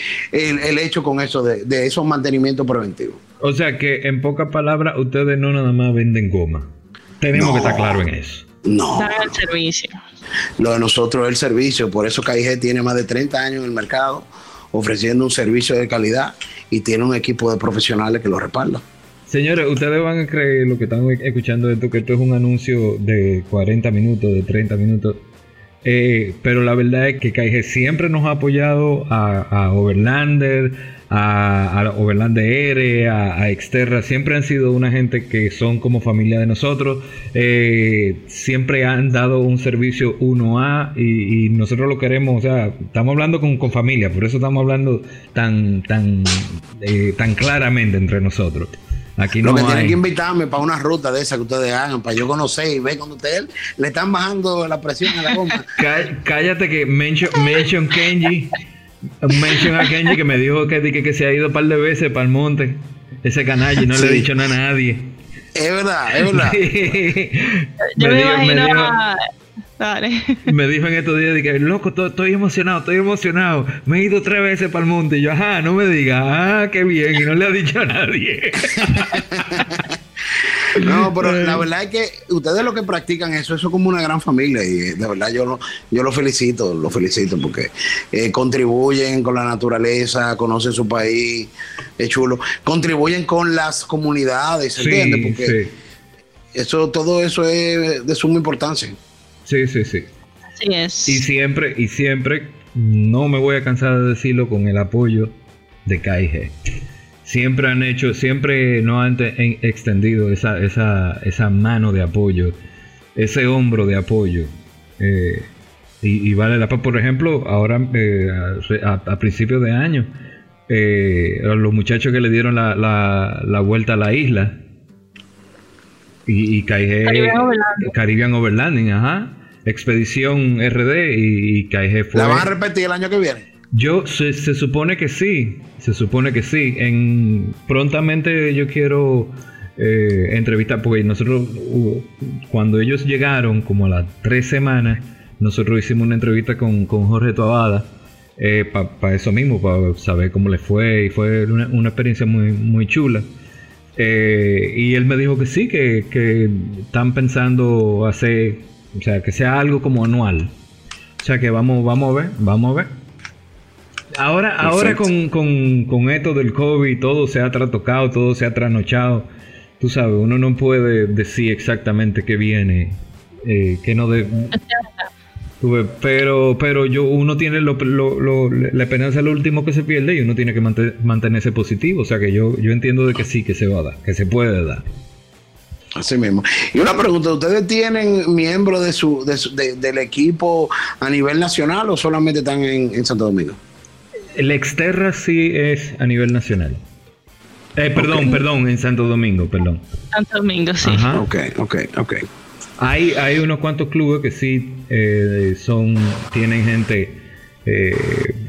hecho con eso de, esos mantenimientos preventivos. O sea que, en pocas palabras, ustedes no nada más venden goma. Tenemos que estar claro en eso. No. el servicio. Lo de nosotros es el servicio. Por eso KIG tiene más de 30 años en el mercado ofreciendo un servicio de calidad y tiene un equipo de profesionales que lo respalda. Señores, ustedes van a creer lo que están escuchando esto, que esto es un anuncio de 40 minutos, de 30 minutos. Eh, pero la verdad es que KG siempre nos ha apoyado a, Overlander, a, Overlander R, a, Exterra. Siempre han sido una gente que son como familia de nosotros. Eh, siempre han dado un servicio 1A y, nosotros lo queremos. O sea, estamos hablando con, familia, por eso estamos hablando tan, tan, eh, tan claramente entre nosotros. Aquí Lo que tienen que invitarme para una ruta de esa que ustedes hagan, para yo conocer y ver cuando ustedes le están bajando la presión a la goma. Cállate que mention, mention Kenji, mention a Kenji que me dijo que, que, se ha ido un par de veces para el monte. Ese canalla y no le he dicho nada a nadie. Es verdad, es verdad. yo me, imagino Me dijo en estos días, que loco, estoy emocionado, estoy emocionado. Me he ido tres veces para el monte. Y yo, ajá, no me diga, ah, qué bien. Y no le ha dicho a nadie. No, pero la verdad es que ustedes lo que practican eso, eso es como una gran familia y de verdad yo lo, yo lo felicito, lo felicito porque eh, contribuyen con la naturaleza, conocen su país, es chulo, contribuyen con las comunidades, ¿entiendes? Porque eso, todo eso es de suma importancia. Sí, sí, sí. Así es. Y siempre, y siempre, no me voy a cansar de decirlo con el apoyo de KIG. Siempre han hecho, siempre no han extendido esa, esa, esa mano de apoyo, ese hombro de apoyo. Eh, y, vale la pena, por ejemplo, ahora eh, a, principios de año, eh, los muchachos que le dieron la, la, vuelta a la isla. Y, y Caribbean Overlanding. ajá. Expedición RD y, y fue. ¿La van a repetir el año que viene? Yo se, se, supone que sí, se supone que sí. En prontamente yo quiero eh, entrevistar porque nosotros cuando ellos llegaron como a las tres semanas nosotros hicimos una entrevista con, con Jorge Toabada eh, para eso mismo, para saber cómo le fue y fue una, experiencia muy, muy chula. Eh, y él me dijo que sí, que, que, están pensando hacer, o sea, que sea algo como anual. O sea, que vamos, vamos a ver, vamos a ver. Ahora, ahora con, con, con, esto del COVID, todo se ha trastocado, todo se ha trasnochado. Tú sabes, uno no puede decir exactamente qué viene, eh, qué no de, pero, pero yo, uno tiene lo, la esperanza es lo último que se pierde y uno tiene que mantenerse positivo. O sea que yo, yo entiendo de que sí, que se va a dar, que se puede dar. Así mismo. Y una pregunta, ¿ustedes tienen miembros de su, del equipo a nivel nacional o solamente están en, Santo Domingo? El Exterra sí es a nivel nacional. Eh, perdón, perdón, en Santo Domingo, perdón. Santo Domingo, sí. Ajá. Ok, ok, ok. Hay, hay unos cuantos clubes que sí eh, son tienen gente, eh,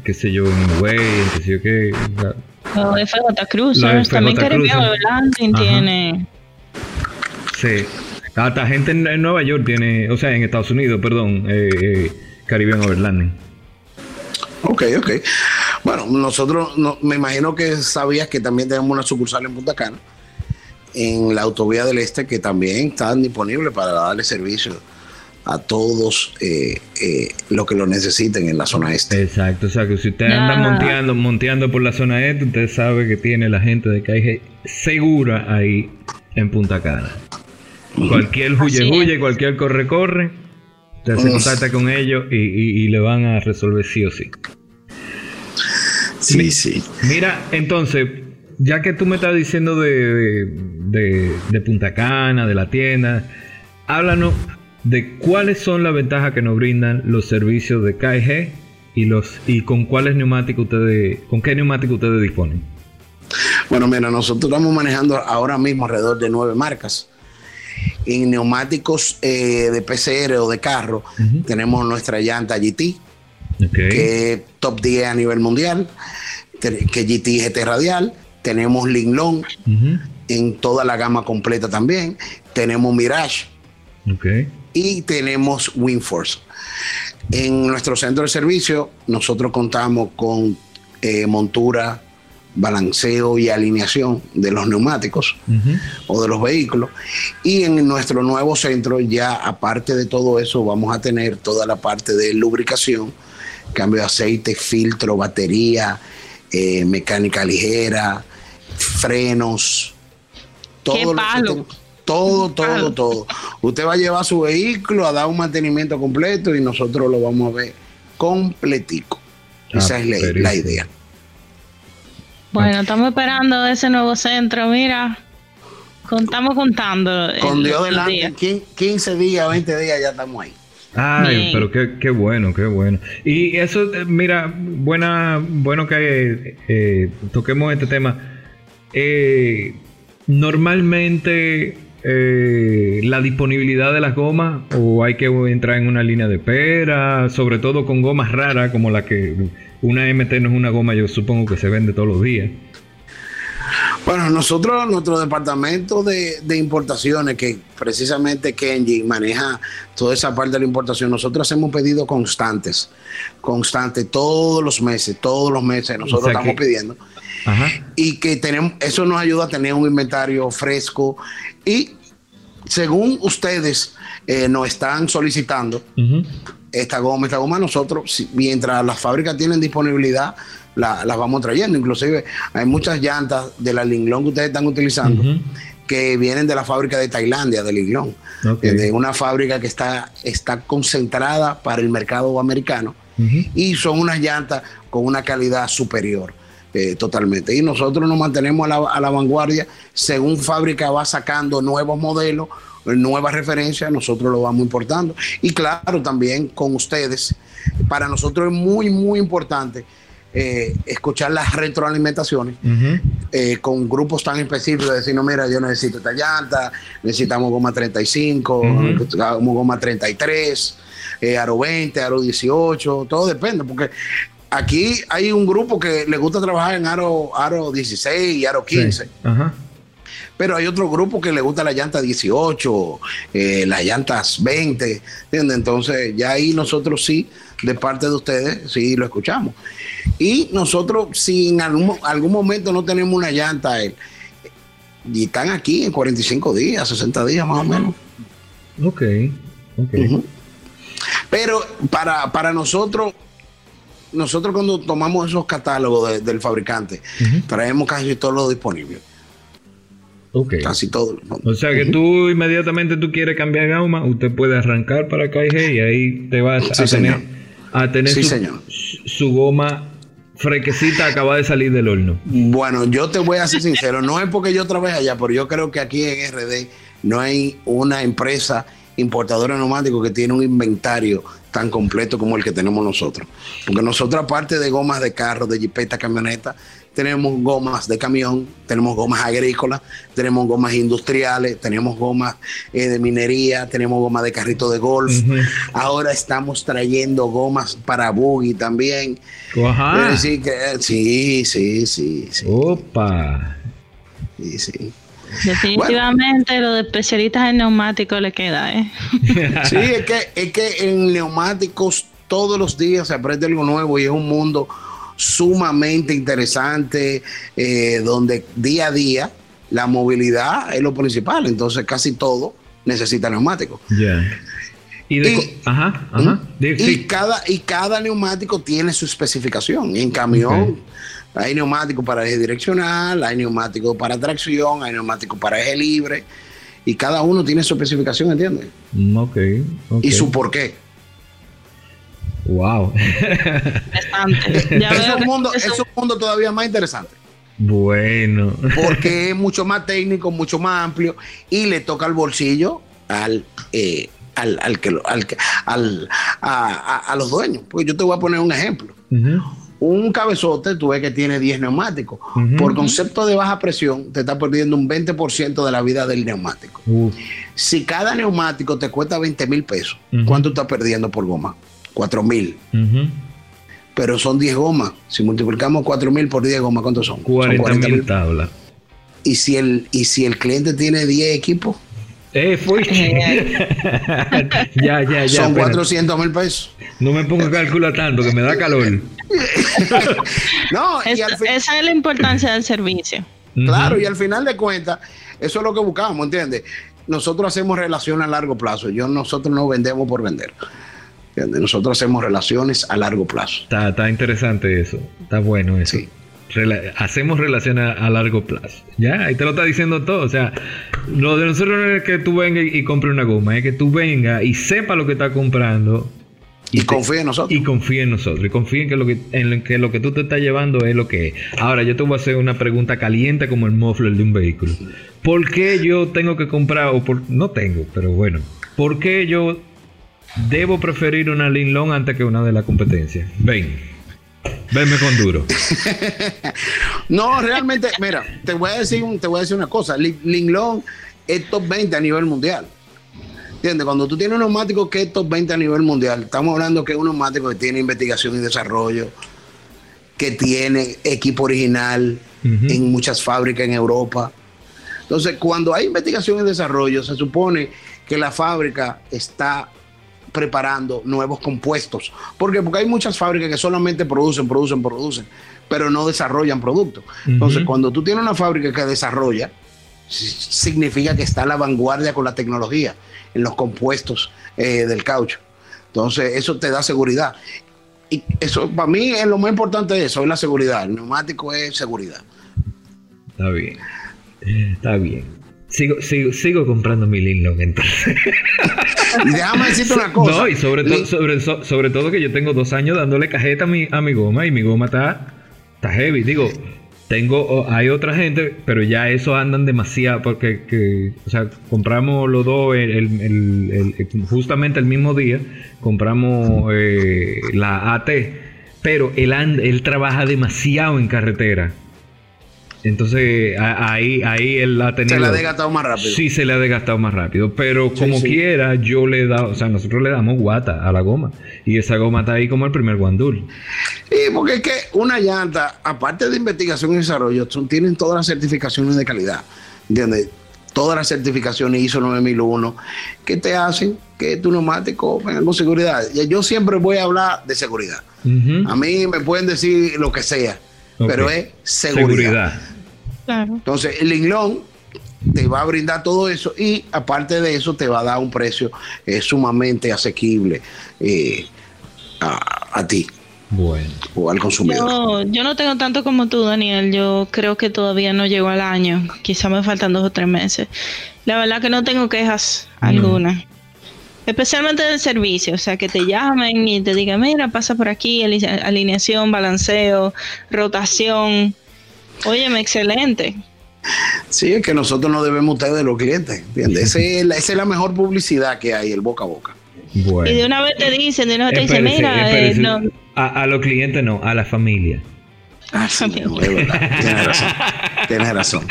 qué sé yo, en Way, qué sé yo qué. Los FJ Cruisers, también Caribbean tiene. Sí, hasta gente en, Nueva York tiene, o sea, en Estados Unidos, perdón, eh, eh Caribbean Overlanding. Ok, ok. Bueno, nosotros, no, me imagino que sabías que también tenemos una sucursal en Punta Cana en la autovía del Este que también están disponibles para darle servicio a todos eh, eh, los que lo necesiten en la zona este. Exacto, o sea que si usted anda monteando, monteando por la zona este, usted sabe que tiene la gente de Caige segura ahí en Punta Cana. Cualquier huye huye, cualquier corre corre, usted se contacta con ellos y, le van a resolver sí o sí. Sí, sí. Mira, entonces, ya que tú me estás diciendo de, de, Punta Cana, de la tienda, háblanos de cuáles son las ventajas que nos brindan los servicios de KG y los y con cuáles neumáticos ustedes, con qué neumáticos ustedes disponen. Bueno, mira, nosotros estamos manejando ahora mismo alrededor de nueve marcas. En neumáticos eh, de PCR o de carro, tenemos nuestra llanta GT, que es top 10 a nivel mundial, que GT GT radial, tenemos Linglong en toda la gama completa también, tenemos Mirage y tenemos Winforce. En nuestro centro de servicio nosotros contamos con eh, montura, balanceo y alineación de los neumáticos o de los vehículos. Y en nuestro nuevo centro ya aparte de todo eso vamos a tener toda la parte de lubricación, cambio de aceite, filtro, batería, eh, mecánica ligera, frenos, todo, todo, todo, todo. Usted va a llevar su vehículo a dar un mantenimiento completo y nosotros lo vamos a ver completico. Ah, Esa es la, idea. Bueno, estamos esperando ese nuevo centro, mira. Estamos contando. Con Dios delante, 15 días, 20 días ya estamos ahí. Ay, pero qué, bueno, qué bueno. Y eso, eh, mira, buena, bueno que eh, toquemos este tema eh, normalmente eh, la disponibilidad de las gomas o hay que entrar en una línea de pera, sobre todo con gomas raras como la que una MT no es una goma, yo supongo que se vende todos los días. Bueno, nosotros, nuestro departamento de, importaciones, que precisamente Kenji maneja toda esa parte de la importación, nosotros hacemos pedidos constantes, constantes, todos los meses, todos los meses, nosotros estamos pidiendo. Y que tenemos, eso nos ayuda a tener un inventario fresco y según ustedes eh, nos están solicitando esta goma, esta goma nosotros, mientras las fábricas tienen disponibilidad, las vamos trayendo. Inclusive hay muchas llantas de la Linglong que ustedes están utilizando que vienen de la fábrica de Tailandia, de Linglong, de una fábrica que está, está concentrada para el mercado americano y son unas llantas con una calidad superior. Eh, totalmente. Y nosotros nos mantenemos a la, vanguardia. Según fábrica va sacando nuevos modelos, nuevas referencias, nosotros lo vamos importando. Y claro, también con ustedes. Para nosotros es muy, muy importante eh, escuchar las retroalimentaciones eh, con grupos tan específicos, decir, no, mira, yo necesito esta llanta, necesitamos goma 35, necesitamos goma 33, eh, aro 20, aro 18, todo depende, porque aquí hay un grupo que le gusta trabajar en aro, aro 16 y aro 15. Pero hay otro grupo que le gusta la llanta 18, las llantas 20, Entonces, ya ahí nosotros sí, de parte de ustedes, sí lo escuchamos. Y nosotros, si en algún, algún momento no tenemos una llanta, eh, y están aquí en 45 días, 60 días más o menos. Ok, Pero para, para nosotros, nosotros cuando tomamos esos catálogos del fabricante, traemos casi todo lo disponible. Okay. Casi todo. O sea que tú inmediatamente tú quieres cambiar gama, usted puede arrancar para KG y ahí te vas a tener, a tener su, goma Frequecita acaba de salir del horno. Bueno, yo te voy a ser sincero, no es porque yo trabaje allá, pero yo creo que aquí en RD no hay una empresa importadora de neumáticos que tiene un inventario tan completo como el que tenemos nosotros. Porque nosotros, aparte de gomas de carro, de jipeta, camioneta, tenemos gomas de camión, tenemos gomas agrícolas, tenemos gomas industriales, tenemos gomas eh, de minería, tenemos gomas de carrito de golf. Ahora estamos trayendo gomas para buggy también. Ajá. sí, sí, sí, sí. Opa. Sí, sí. Definitivamente lo de especialistas en neumáticos le queda, ¿eh? sí, es que, es que en neumáticos todos los días se aprende algo nuevo y es un mundo sumamente interesante, eh, donde día a día la movilidad es lo principal, entonces casi todo necesita neumáticos. Y, cada, y cada neumático tiene su especificación. En camión hay neumáticos para eje direccional, hay neumáticos para tracción, hay neumáticos para eje libre. Y cada uno tiene su especificación, ¿entiendes? Mm, ok. Y su porqué. Wow. es, un mundo, es un mundo todavía más interesante. Bueno. Porque es mucho más técnico, mucho más amplio y le toca al bolsillo al, eh, al, al, que, al, al a, los dueños. Porque yo te voy a poner un ejemplo. Un cabezote, tú ves que tiene 10 neumáticos. Por concepto de baja presión, te está perdiendo un 20% de la vida del neumático. Si cada neumático te cuesta 20 mil pesos, ¿cuánto estás perdiendo por goma? 4 mil. Pero son 10 gomas. Si multiplicamos 4 mil por 10 gomas, ¿cuántos son? 40 mil tablas. ¿Y si, el, ¿Y si el cliente tiene 10 equipos? Eh, fue. ya, ya, ya. Son 400 mil pesos. No me pongo a calcular tanto, que me da calor. no, y al esa es la importancia del servicio. Claro, y al final de cuentas, eso es lo que buscamos, ¿entiendes? Nosotros hacemos relaciones a largo plazo. Yo, nosotros no vendemos por vender. Nosotros hacemos relaciones a largo plazo. Está, interesante eso. Está bueno eso. Hacemos relaciones a, largo plazo. Ya, ahí te lo está diciendo todo. O sea, lo de nosotros no es que tú vengas y, compres una goma, es que tú vengas y sepa lo que está comprando. Y, confíe en nosotros. Y confíe en nosotros. Y confíe en que, lo que, en que lo que tú te estás llevando es lo que es. Ahora, yo te voy a hacer una pregunta caliente como el muffler de un vehículo. ¿Por qué yo tengo que comprar, o por, no tengo, pero bueno, ¿por qué yo debo preferir una Linglong antes que una de la competencia. Ven, venme con duro. no, realmente, mira, te voy a decir, te voy a decir una cosa. Linglong es top 20 a nivel mundial. ¿Entiendes? Cuando tú tienes un neumático que es top 20 a nivel mundial, estamos hablando que es un neumático que tiene investigación y desarrollo, que tiene equipo original en muchas fábricas en Europa. Entonces, cuando hay investigación y desarrollo, se supone que la fábrica está preparando nuevos compuestos. ¿Por qué? Porque hay muchas fábricas que solamente producen, producen, producen, pero no desarrollan productos. Entonces, cuando tú tienes una fábrica que desarrolla, significa que está a la vanguardia con la tecnología en los compuestos eh, del caucho. Entonces, eso te da seguridad. Y eso, para mí, es lo más importante de eso, es la seguridad. El neumático es seguridad. Está bien. Está bien. Sigo, sigo, sigo comprando mi Linlong entonces. y déjame decirte una cosa. No, y sobre, todo sobre, sobre todo que yo tengo dos años dándole cajeta a mi, a mi goma y mi goma está, está heavy. Digo, tengo, hay otra gente, pero ya eso andan demasiado porque, que, o sea, compramos los dos justamente el mismo día, compramos eh, la AT pero él, él trabaja demasiado en carretera. Entonces ahí, ahí él ha tenido. Se le ha desgastado más rápido. Sí, se le ha desgastado más rápido. Pero como quiera, yo le he dado. O sea, nosotros le damos guata a la goma. Y esa goma está ahí como el primer guandul. Sí, porque es que una llanta, aparte de investigación y desarrollo, tienen todas las certificaciones de calidad. ¿Entiendes? Todas las certificaciones ISO 9001 que te hacen que tu neumático venga con seguridad. Yo siempre voy a hablar de seguridad. A mí me pueden decir lo que sea, pero es seguridad. Entonces, el Linglón te va a brindar todo eso y aparte de eso te va a dar un precio eh, sumamente asequible eh, a, ti. Bueno. O al consumidor. Yo, no tengo tanto como tú, Daniel. Yo creo que todavía no llego al año. Quizá me faltan dos o tres meses. La verdad que no tengo quejas alguna. Especialmente del servicio, o sea, que te llamen y te digan, mira, pasa por aquí, alineación, balanceo, rotación, Óyeme, excelente. Sí, es que nosotros no debemos ustedes de los clientes, ¿entiendes? esa, es la, mejor publicidad que hay, el boca a boca. Y de una vez te dicen, de una vez te dicen, mira, eh, a, los clientes no, a la familia. Ah, sí, tienes razón. Tienes razón.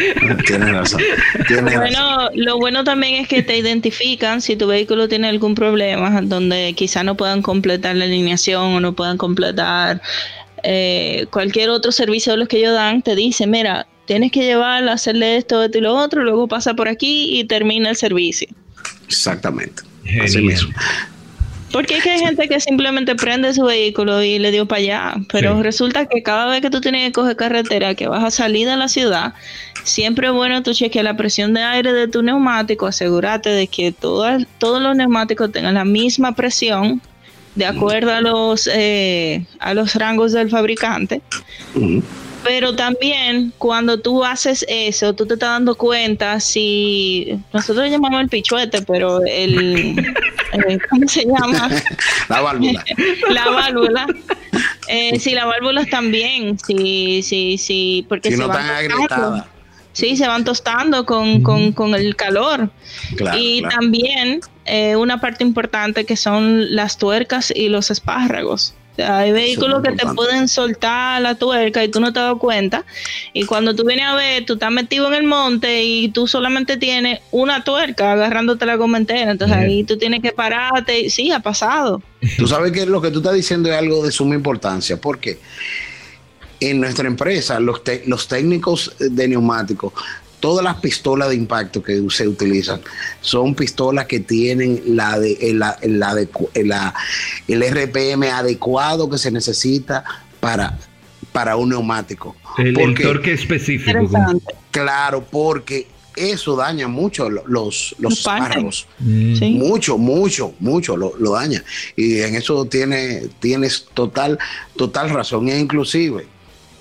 Tienes razón. bueno, lo bueno también es que te identifican si tu vehículo tiene algún problema, donde quizá no puedan completar la alineación o no puedan completar eh, cualquier otro servicio de los que ellos dan, te dice, mira, tienes que llevarlo, hacerle esto, esto y lo otro, luego pasa por aquí y termina el servicio. Exactamente. Así mismo. Porque es que hay gente que simplemente prende su vehículo y le dio para allá, pero resulta que cada vez que tú tienes que coger carretera, que vas a salir de la ciudad, siempre es bueno tú chequear la presión de aire de tu neumático, asegúrate de que todos los neumáticos tengan la misma presión de acuerdo a los, eh, a los rangos del fabricante. Pero también cuando tú haces eso, tú te estás dando cuenta si nosotros llamamos el pichuete, pero el eh, ¿cómo se llama? La válvula. la válvula. Eh, si la válvula bien, si, si, si, porque si no están Sí, se van tostando con, con, con el calor. y también eh, una parte importante que son las tuercas y los espárragos. hay vehículos que te pueden soltar la tuerca y tú no te das cuenta. Y cuando tú vienes a ver, tú estás metido en el monte y tú solamente tienes una tuerca agarrándote la goma entera. Entonces ahí tú tienes que pararte. Sí, ha pasado. Tú sabes que lo que tú estás diciendo es algo de suma importancia. porque En nuestra empresa, los, los técnicos de neumáticos todas las pistolas de impacto que se utilizan son pistolas que tienen la de, el, RPM adecuado que se necesita para, para un neumático. El, torque específico. Claro, porque eso daña mucho los, los párragos. Mm. Mucho, mucho, mucho lo, daña. Y en eso tiene, tienes total, total razón. E inclusive,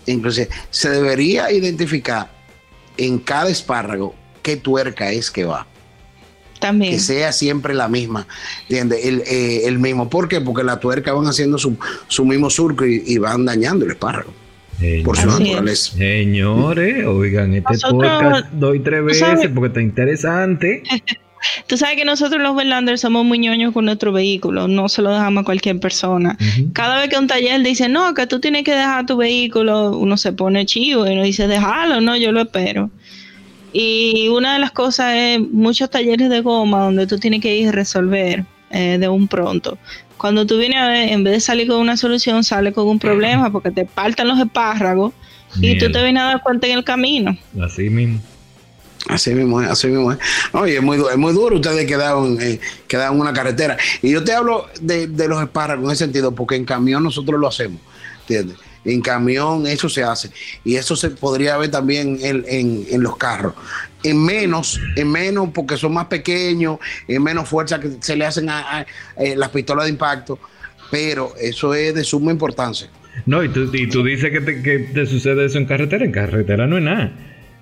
inclusive se debería identificar en cada espárrago qué tuerca es que va. También. Que sea siempre la misma, ¿entiendes? El, eh, mismo. ¿Por qué? Porque la tuerca van haciendo su, mismo surco y, van dañando el espárrago. por su naturaleza. Señores, oigan, este podcast doy tres veces porque está interesante. Tú sabes que nosotros los Verlanders somos muy ñoños con nuestro vehículo, no se lo dejamos a cualquier persona. Cada vez que un taller dice, no, que tú tienes que dejar tu vehículo, uno se pone chivo y uno dice, déjalo, no, yo lo espero. Y una de las cosas es muchos talleres de goma donde tú tienes que ir a resolver eh, de un pronto. Cuando tú vienes a ver, en vez de salir con una solución, sale con un problema porque te partan los espárragos y tú te vienes a dar cuenta en el camino. Así mismo. Así mismo así mismo. Oye, es muy, es muy duro ustedes quedaron, eh, en una carretera. Y yo te hablo de, los espárragos en ese sentido, porque en camión nosotros lo hacemos, ¿entiendes? En camión eso se hace. Y eso se podría ver también en, los carros. En menos, en menos porque son más pequeños, en menos fuerza que se le hacen a, eh, las pistolas de impacto. Pero eso es de suma importancia. No, y tú, y tú dices que que te sucede eso en carretera. En carretera no es nada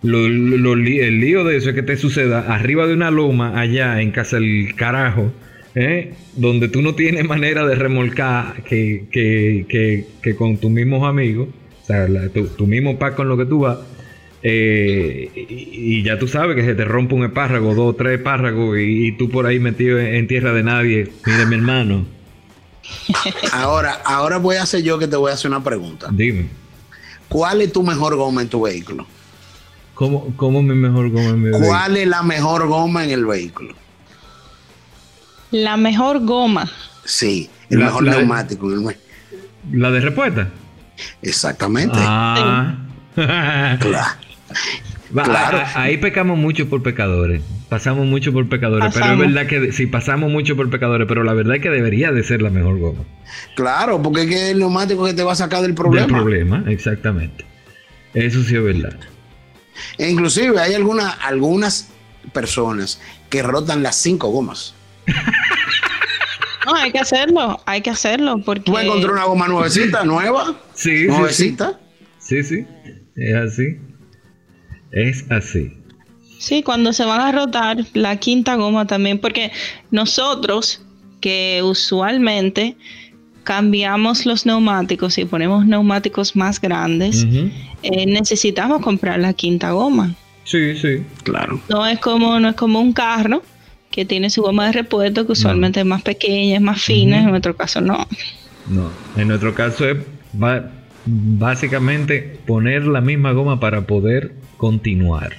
el lío de eso es que te suceda arriba de una loma allá en casa del carajo, ¿eh? donde tú no tienes manera de remolcar que, que, que, con tus mismos amigos, o sea, tu, mismo pack con lo que tú vas, eh, y, ya tú sabes que se te rompe un espárrago, dos, tres espárragos, y, tú por ahí metido en, tierra de nadie. Mire, mi hermano. Ahora, ahora voy a hacer yo que te voy a hacer una pregunta. Dime. ¿Cuál es tu mejor goma en tu vehículo? ¿Cómo, cómo mi mejor goma en mi vehículo? ¿Cuál es la mejor goma en el vehículo? La mejor goma. Sí, el La- mejor la neumático. el ¿La de respuesta? Exactamente. Ah. Claro. Va, Claro. a- a- ahí pecamos mucho por pecadores. Pasamos mucho por pecadores. Pero es verdad que sí, pasamos mucho por pecadores. Pero la verdad es que debería de ser la mejor goma. Claro, porque es que es el neumático que te va a sacar del problema. Del problema, exactamente. Eso sí es verdad. E inclusive hay alguna, algunas personas que rotan las cinco gomas. No, hay que hacerlo, hay que hacerlo porque Tú vas a encontrar una goma nuevecita, nueva, Sí, nuevecita. Sí, sí. Es así. Es así. sí, cuando se van a rotar la quinta goma también, porque nosotros que usualmente cambiamos los neumáticos y ponemos neumáticos más grandes, eh, necesitamos comprar la quinta goma. Sí, sí. Claro. No es como, no es como un carro que tiene su goma de repuesto que usualmente es más pequeña, es más fina, en nuestro caso no. No. En nuestro caso es básicamente poner la misma goma para poder continuar.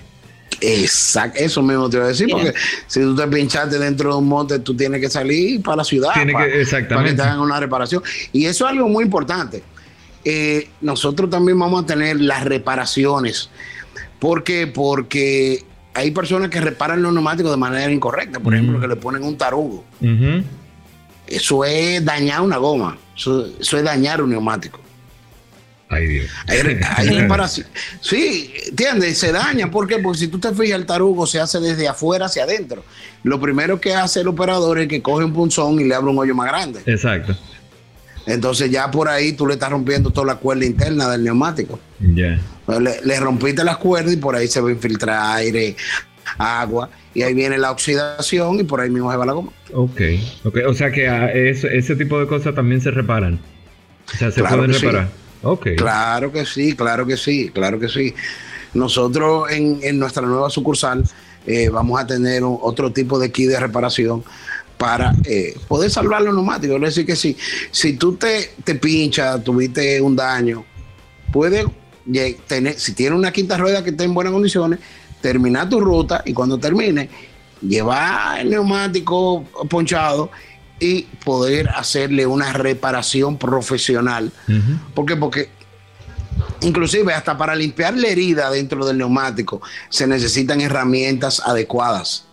Exacto, eso mismo te iba a decir, porque si tú te pinchaste dentro de un monte, tú tienes que salir para la ciudad Tiene para, que- exactamente. para que te hagan una reparación. Y eso es algo muy importante. Eh, nosotros también vamos a tener las reparaciones. ¿Por qué? Porque hay personas que reparan los neumáticos de manera incorrecta. Por ejemplo, que le ponen un tarugo. Eso es dañar una goma. Eso, eso es dañar un neumático. Ay, Dios. Hay, re- hay reparación. Sí, entiendes, se daña. ¿Por qué? Porque si tú te fijas, el tarugo se hace desde afuera hacia adentro. Lo primero que hace el operador es que coge un punzón y le abre un hoyo más grande. Exacto. Entonces ya por ahí tú le estás rompiendo toda la cuerda interna del neumático. Ya. Le, le rompiste las cuerdas y por ahí se va a infiltrar aire, agua, y ahí viene la oxidación y por ahí mismo se va la goma. Ok. okay. O sea que a ese, ese tipo de cosas también se reparan. O sea, se Claro pueden que sí. Reparar. Ok. Claro que sí, claro que sí, claro que sí. Nosotros en, en nuestra nueva sucursal eh, vamos a tener otro tipo de kit de reparación para eh, poder salvar los neumáticos. Es decir, que si, si tú te, te pinchas, tuviste un daño, puedes lle- tener, si tienes una quinta rueda que esté en buenas condiciones, terminar tu ruta y cuando termine, llevar el neumático ponchado y poder hacerle una reparación profesional Ujú. ¿Por qué? Porque inclusive hasta para limpiar la herida dentro del neumático se necesitan herramientas adecuadas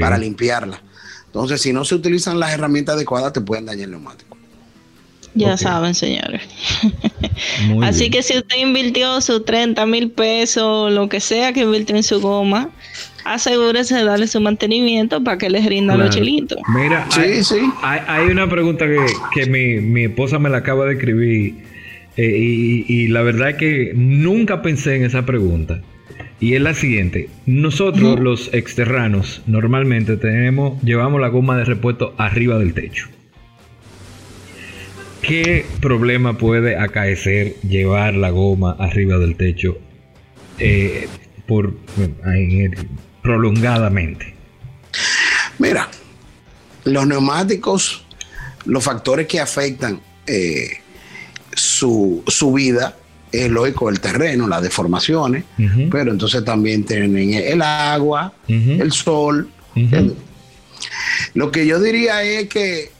para limpiarla. Entonces, si no se utilizan las herramientas adecuadas, te pueden dañar el neumático. Ya Ok. saben, señores. Muy Así bien. que si usted invirtió sus 30 mil pesos, lo que sea que invirtió en su goma, asegúrese de darle su mantenimiento para que les rinda los chilitos. Mira, Sí, hay, sí. hay, hay una pregunta que, que mi, mi esposa me la acaba de escribir eh, y, y la verdad es que nunca pensé en esa pregunta. Y es la siguiente. Nosotros los exterranos normalmente tenemos, llevamos la goma de repuesto arriba del techo. ¿Qué problema puede acaecer llevar la goma arriba del techo eh, por eh, prolongadamente? Mira, los neumáticos, los factores que afectan eh, su, su vida, es lógico el terreno, las deformaciones, pero entonces también tienen el agua, el sol. Lo que yo diría es que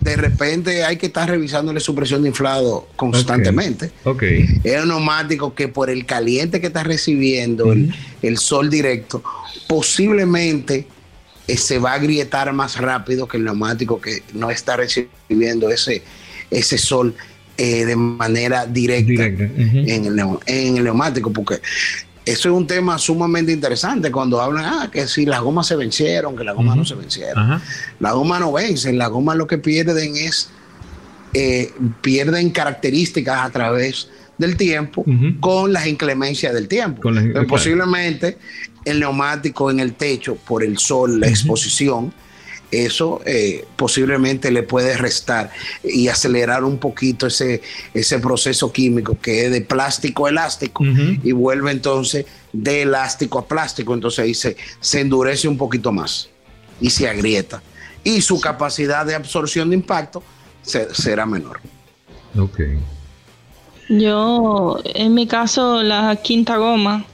de repente hay que estar revisándole su presión de inflado constantemente. Ok. Es un neumático que por el caliente que está recibiendo el, el sol directo, posiblemente eh, se va a agrietar más rápido que el neumático que no está recibiendo ese, ese sol eh, de manera directa, en, el, en el neumático, porque eso es un tema sumamente interesante cuando hablan, ah, que si las gomas se vencieron, que las gomas no se vencieron. Ajá. Las gomas no vencen, las gomas lo que pierden es, eh, pierden características a través del tiempo con las inclemencias del tiempo. Con las- Entonces, claro. posiblemente el neumático en el techo, por el sol, la exposición, eso eh, posiblemente le puede restar y acelerar un poquito ese, ese proceso químico que es de plástico a elástico y vuelve entonces de elástico a plástico, entonces ahí se, se endurece un poquito más y se agrieta. Y su capacidad de absorción de impacto será menor. Ok. Yo, en mi caso, la quinta goma,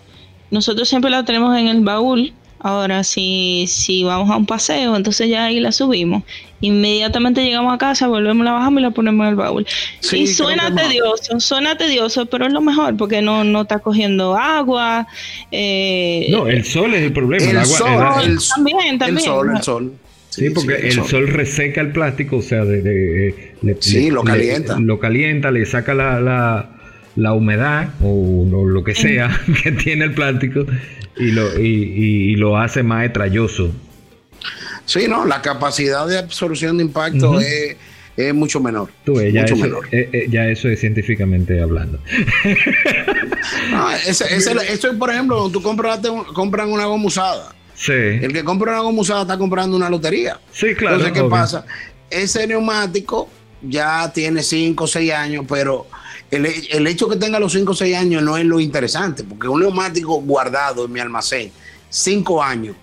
nosotros siempre la tenemos en el baúl. Ahora, si, si vamos a un paseo, entonces ya ahí la subimos. Inmediatamente llegamos a casa, volvemos, la bajamos y la ponemos en el baúl. y suena tedioso, suena tedioso, pero es lo mejor porque no, no está cogiendo agua. Eh, no, el sol es el problema. El, agua, sol, también, también. El sol, el sol. Sí, porque el, sol. reseca el plástico, o sea, de, sí, lo calienta. lo calienta, le saca la, la, humedad o, lo que sea que tiene el plástico y lo, y, lo hace más estralloso. Sí, no, la capacidad de absorción de impacto es, mucho menor. ya, mucho eso, menor. Eh, eh, ya eso es científicamente hablando. no, eso por ejemplo, tú compras, compran una goma usada el que compra una goma usada está comprando una lotería. Sí, claro. Entonces, ¿qué pasa? Ese neumático ya tiene 5 o 6 años, pero el, el, hecho que tenga los 5 o 6 años no es lo interesante, porque un neumático guardado en mi almacén, 5 años,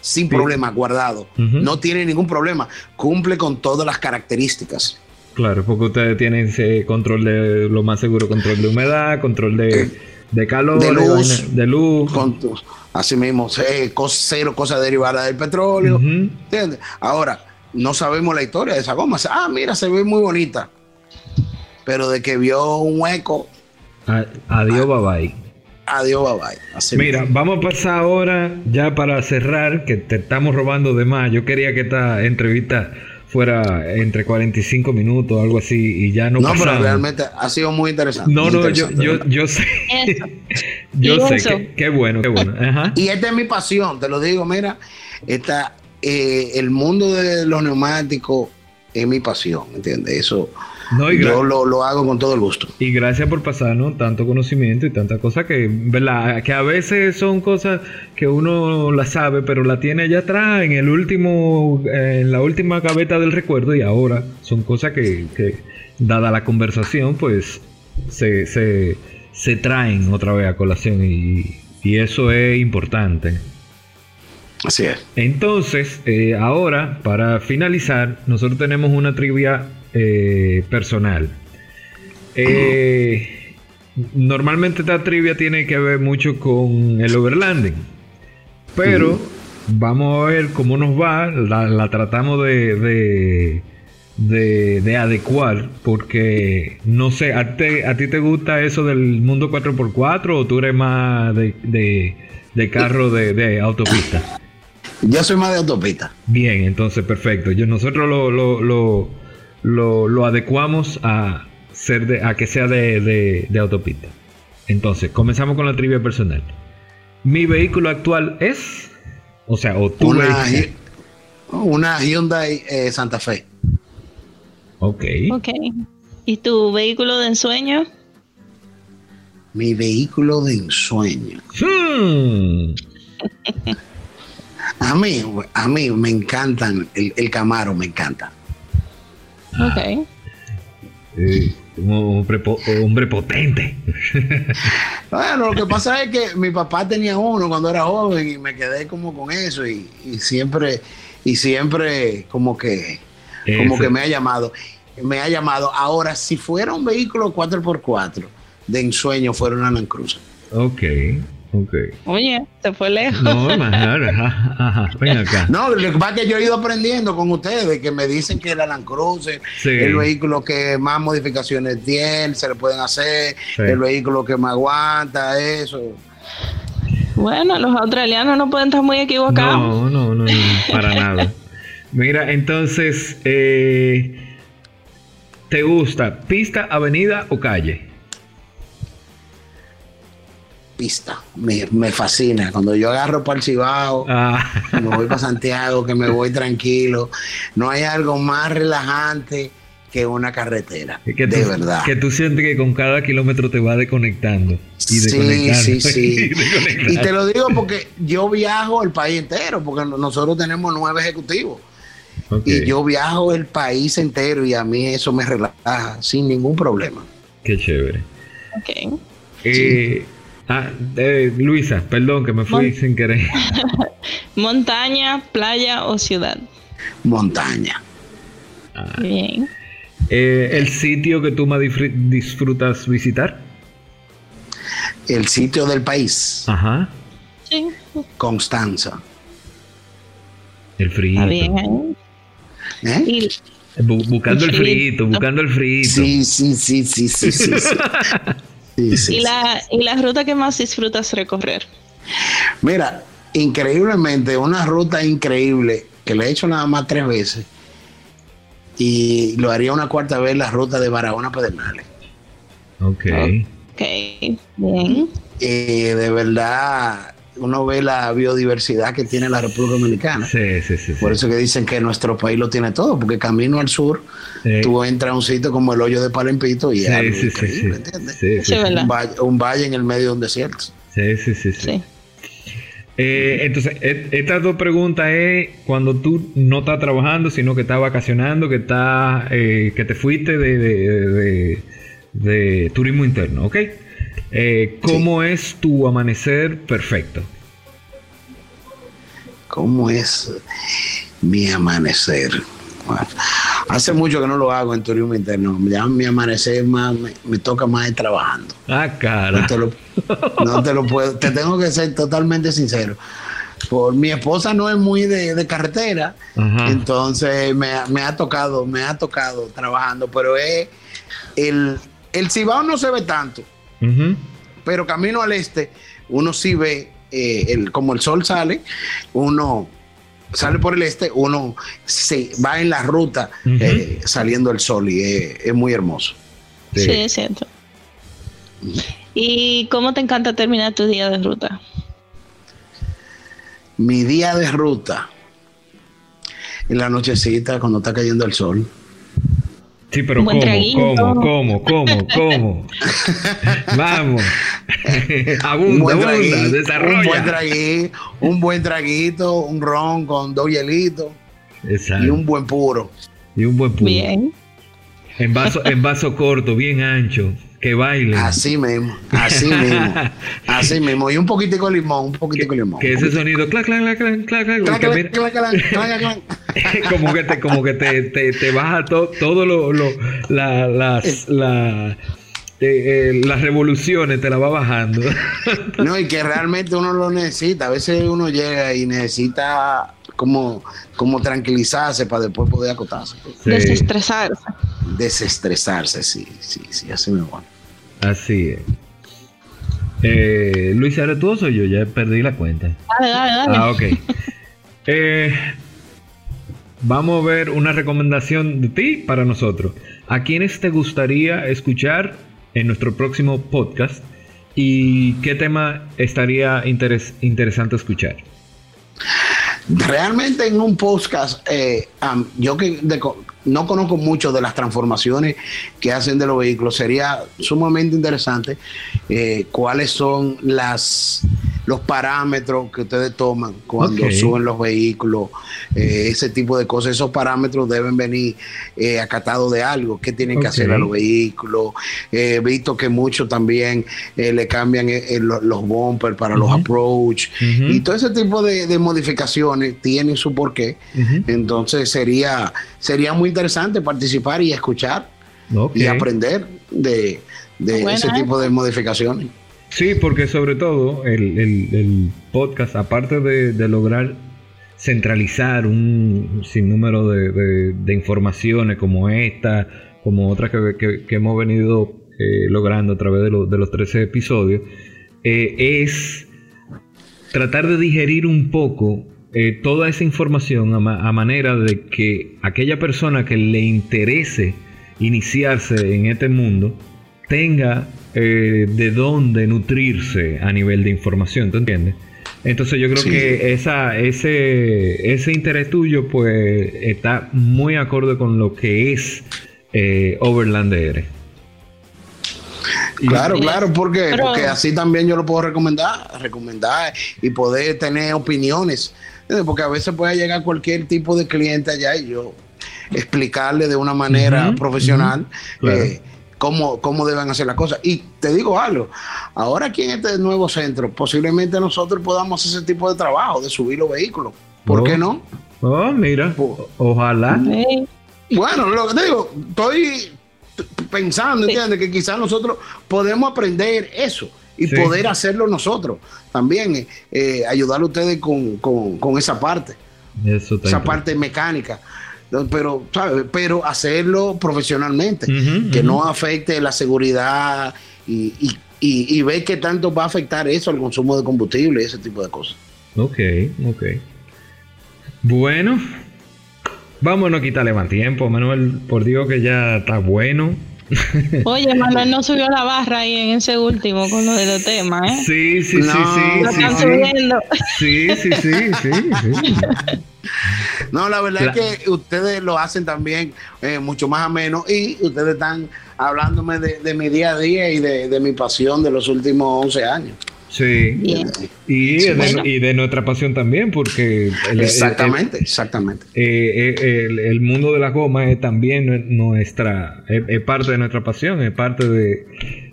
sin problema, guardado, no tiene ningún problema, cumple con todas las características. Claro, porque ustedes tienen ese control de, lo más seguro, control de humedad, control de, eh, de calor, de luz, de, luz. Así mismo, cero cosas derivadas del petróleo. ¿Entiendes? Ahora, no sabemos la historia de esa goma. Ah, mira, se ve muy bonita. Pero de que vio un hueco. adiós, bye bye. Adiós, bye bye. mira, vamos a pasar ahora, ya para cerrar, que te estamos robando de más. Yo quería que esta entrevista fuera entre 45 minutos, algo así, y ya no No, pero realmente ha sido muy interesante. No, no, yo, yo, yo, sé. yo sé, que, qué bueno, qué bueno. Y esta es mi pasión, te lo digo, mira, esta, eh, el mundo de los neumáticos es mi pasión, ¿entiendes? Eso yo lo, hago con todo el gusto. Y gracias por pasarnos tanto conocimiento y tanta cosa que, ¿verdad? Que a veces son cosas que uno la sabe, pero la tiene allá atrás, en el último, en la última gaveta del recuerdo, y ahora son cosas que, dada la conversación, pues se, se, traen otra vez a colación y, eso es importante. Así es. Entonces, eh, ahora, para finalizar, nosotros tenemos una trivia eh, personal. Eh, normalmente esta trivia tiene que ver mucho con el overlanding. Pero vamos a ver cómo nos va. La, tratamos de, de, adecuar. Porque no sé, ¿a, ¿a, ti te gusta eso del mundo 4x4 o tú eres más de, de carro de, autopista? Yo soy más de autopista. Bien, entonces perfecto. Yo, nosotros lo, lo lo, adecuamos a, ser de, a que sea de, autopista. Entonces, comenzamos con la trivia personal. Mi vehículo actual es, o sea, o tu una, una Hyundai eh, Santa Fe. Ok. Ok. ¿Y tu vehículo de ensueño? Mi vehículo de ensueño. Hmm. a mí, a mí me encantan, el, el Camaro me encanta. Ok. Eh, hombre, hombre potente. bueno, lo que pasa es que mi papá tenía uno cuando era joven y me quedé como con eso y, siempre y siempre como que como que me ha llamado me ha llamado ahora si fuera un vehículo 4x4 de ensueño fuera una Land Cruiser ok Okay. Oye, se fue lejos. No, ajá, ven acá. No, lo que pasa es que yo he ido aprendiendo con ustedes, que me dicen que el Land Cruiser, el vehículo que más modificaciones tiene, se le pueden hacer, el vehículo que más aguanta, eso. Bueno, los australianos no pueden estar muy equivocados. No, no, no, para nada. Mira, entonces, eh, ¿te gusta pista, avenida o calle? Pista. Me, fascina. Cuando yo agarro para el Cibao, ah. me voy para Santiago, que me voy tranquilo. No hay algo más relajante que una carretera. de verdad. Que tú sientes que con cada kilómetro te va desconectando. Y sí, sí, sí. y, te lo digo porque yo viajo el país entero, porque nosotros tenemos nueve ejecutivos. Y yo viajo el país entero y a mí eso me relaja sin ningún problema. Qué chévere. Ok. Eh, Ah, Luisa, perdón que me fui sin querer. Montaña, playa o ciudad. Montaña. Ah. Bien. Eh, ¿El sitio que tú más disfrutas visitar? El sitio del país. Ajá. Sí. Constanza. El frío. bien. ¿Eh? buscando el, frito, buscando el frito. Sí, sí, sí, sí, sí, sí. ¿Y, la, ¿Y la ruta que más disfrutas recorrer? Mira, increíblemente, una ruta increíble que le he hecho nada más tres veces y lo haría una cuarta vez la ruta de Barahona Pedernales. Ok. Ok, bien. Eh, de verdad, uno ve la biodiversidad que tiene la República Dominicana. Sí, sí, sí. Por eso que dicen que nuestro país lo tiene todo, porque camino al sur, tú entras a un sitio como el hoyo de Palempito y es algo increíble, ¿entiendes? Un, valle, un valle en el medio de un desierto. Sí, sí, sí. sí. Eh, entonces, e, estas dos preguntas es cuando tú no estás trabajando, sino que estás vacacionando, que estás, eh, que te fuiste de, de, turismo interno, ¿ok? Eh, ¿Cómo es tu amanecer perfecto? ¿Cómo es mi amanecer? hace mucho que no lo hago en turismo interno. Ya mi amanecer más, me, toca más trabajando. Ah, cara. No te lo, puedo, te tengo que ser totalmente sincero. Por mi esposa no es muy de, carretera, entonces me, ha tocado, me ha tocado trabajando, pero es el, el Cibao no se ve tanto, pero camino al este, uno sí ve, eh, el, como el sol sale, uno sale por el este, uno se va en la ruta eh, saliendo el sol y es, muy hermoso. Sí, es cierto. ¿Y cómo te encanta terminar tu día de ruta? Mi día de ruta, en la nochecita, cuando está cayendo el sol. Sí, pero ¿cómo, ¿cómo, cómo, cómo, cómo? Vamos. abunda, abunda, desarrolla. Un buen, traguito, un buen traguito, un ron con dos hielitos. Exacto. Y un buen puro. Y un buen puro. Bien. En vaso, en vaso corto, bien ancho. Que baile. Así mismo, así mismo, así mismo. Y un poquitico de limón, un poquitico de limón. Que ese sonido, clac, clac, clac, clac, clac, clac, clac, clac, clac, como que te, como que te, te, te baja todo lo, lo, la, las, la, eh, las revoluciones te la va bajando. no, y que realmente uno lo necesita. A veces uno llega y necesita como, como tranquilizarse para después poder acotarse. Desestresarse. Desestresarse, sí, sí, sí, así me va. Así es. Eh, Luis, ¿eres tú o soy yo? Ya perdí la cuenta. Dale, dale, dale. Ah, ok. Eh, vamos a ver una recomendación de ti para nosotros. ¿A quiénes te gustaría escuchar en nuestro próximo podcast? ¿Y qué tema estaría interesante escuchar? Realmente en un podcast, eh, yo que no conozco mucho de las transformaciones que hacen de los vehículos, sería sumamente interesante eh, cuáles son las los parámetros que ustedes toman cuando suben los vehículos, eh, ese tipo de cosas. Esos parámetros deben venir eh, acatados de algo, qué tienen que hacer a los vehículos. He visto que muchos también le cambian los bumpers para los approach y todo ese tipo de, modificaciones tienen su porqué. Entonces sería, sería muy interesante participar y escuchar y aprender de, ese tipo de modificaciones. Sí, porque sobre todo el, podcast, aparte de, lograr centralizar un sinnúmero de, de, informaciones como esta, como otras que, hemos venido eh, logrando a través de, de los 13 episodios, eh, es tratar de digerir un poco eh, toda esa información a, manera de que aquella persona que le interese iniciarse en este mundo tenga eh, de dónde nutrirse a nivel de información, ¿tú entiendes? Entonces yo creo que esa, ese, ese interés tuyo pues está muy acorde con lo que es eh, Overland DR. Claro, claro, porque, porque así también yo lo puedo recomendar, recomendar y poder tener opiniones. Porque a veces puede llegar cualquier tipo de cliente allá y yo explicarle de una manera profesional eh, cómo, cómo deben hacer las cosas. Y te digo algo, ahora aquí en este nuevo centro, posiblemente nosotros podamos hacer ese tipo de trabajo, de subir los vehículos. ¿Por qué oh. no? Oh, mira, ojalá. Bueno, lo que te digo, estoy pensando, ¿entiendes? Que quizás nosotros podemos aprender eso y poder hacerlo nosotros también, eh, eh, ayudar a ustedes con, esa parte, esa parte mecánica. Pero, pero hacerlo profesionalmente, que no afecte la seguridad y, y, y, ver qué tanto va a afectar eso al consumo de combustible y ese tipo de cosas. Ok, ok. Bueno, vámonos a quitarle más tiempo, Manuel. Por Dios que ya está bueno. Oye, Manuel no subió la barra ahí en ese último con lo de los temas, ¿eh? Sí, sí, sí, sí. Lo están subiendo. Sí, sí, sí, sí. No, la verdad es que ustedes lo hacen también eh, mucho más ameno y ustedes están hablándome de, mi día a día y de, mi pasión de los últimos 11 años. Sí. Y, de, nuestra pasión también, porque... exactamente, exactamente. Eh, eh, el, mundo de la goma es también nuestra... Es, parte de nuestra pasión, es parte de,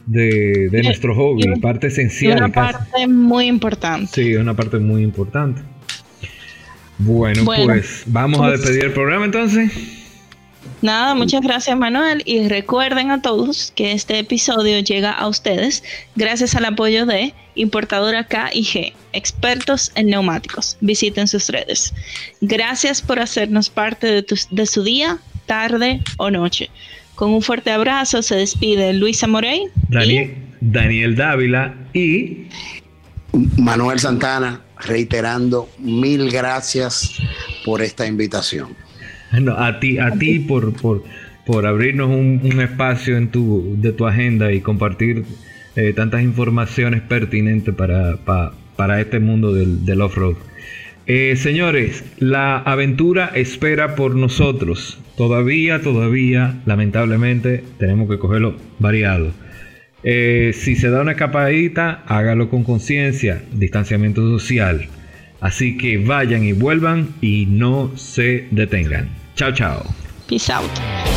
de, nuestro hobby, parte esencial. Una parte muy importante. Sí, una parte muy importante. Bueno, pues vamos a despedir el programa entonces. Nada, muchas gracias Manuel y recuerden a todos que este episodio llega a ustedes gracias al apoyo de Importadora K&G, expertos en neumáticos. Visiten sus redes. Gracias por hacernos parte de, de su día, tarde o noche. Con un fuerte abrazo se despide Luisa Morey, Daniel, Daniel Dávila y Manuel Santana reiterando mil gracias por esta invitación. a ti, a ti por, por, por abrirnos un, espacio en tu, de tu agenda y compartir eh, tantas informaciones pertinentes para, para, este mundo del, off-road. Eh, señores, la aventura espera por nosotros. Todavía, todavía, lamentablemente, tenemos que cogerlo variado. Eh, si se da una escapadita, hágalo con conciencia, distanciamiento social. Así que vayan y vuelvan y no se detengan. Chao, chao. Peace out.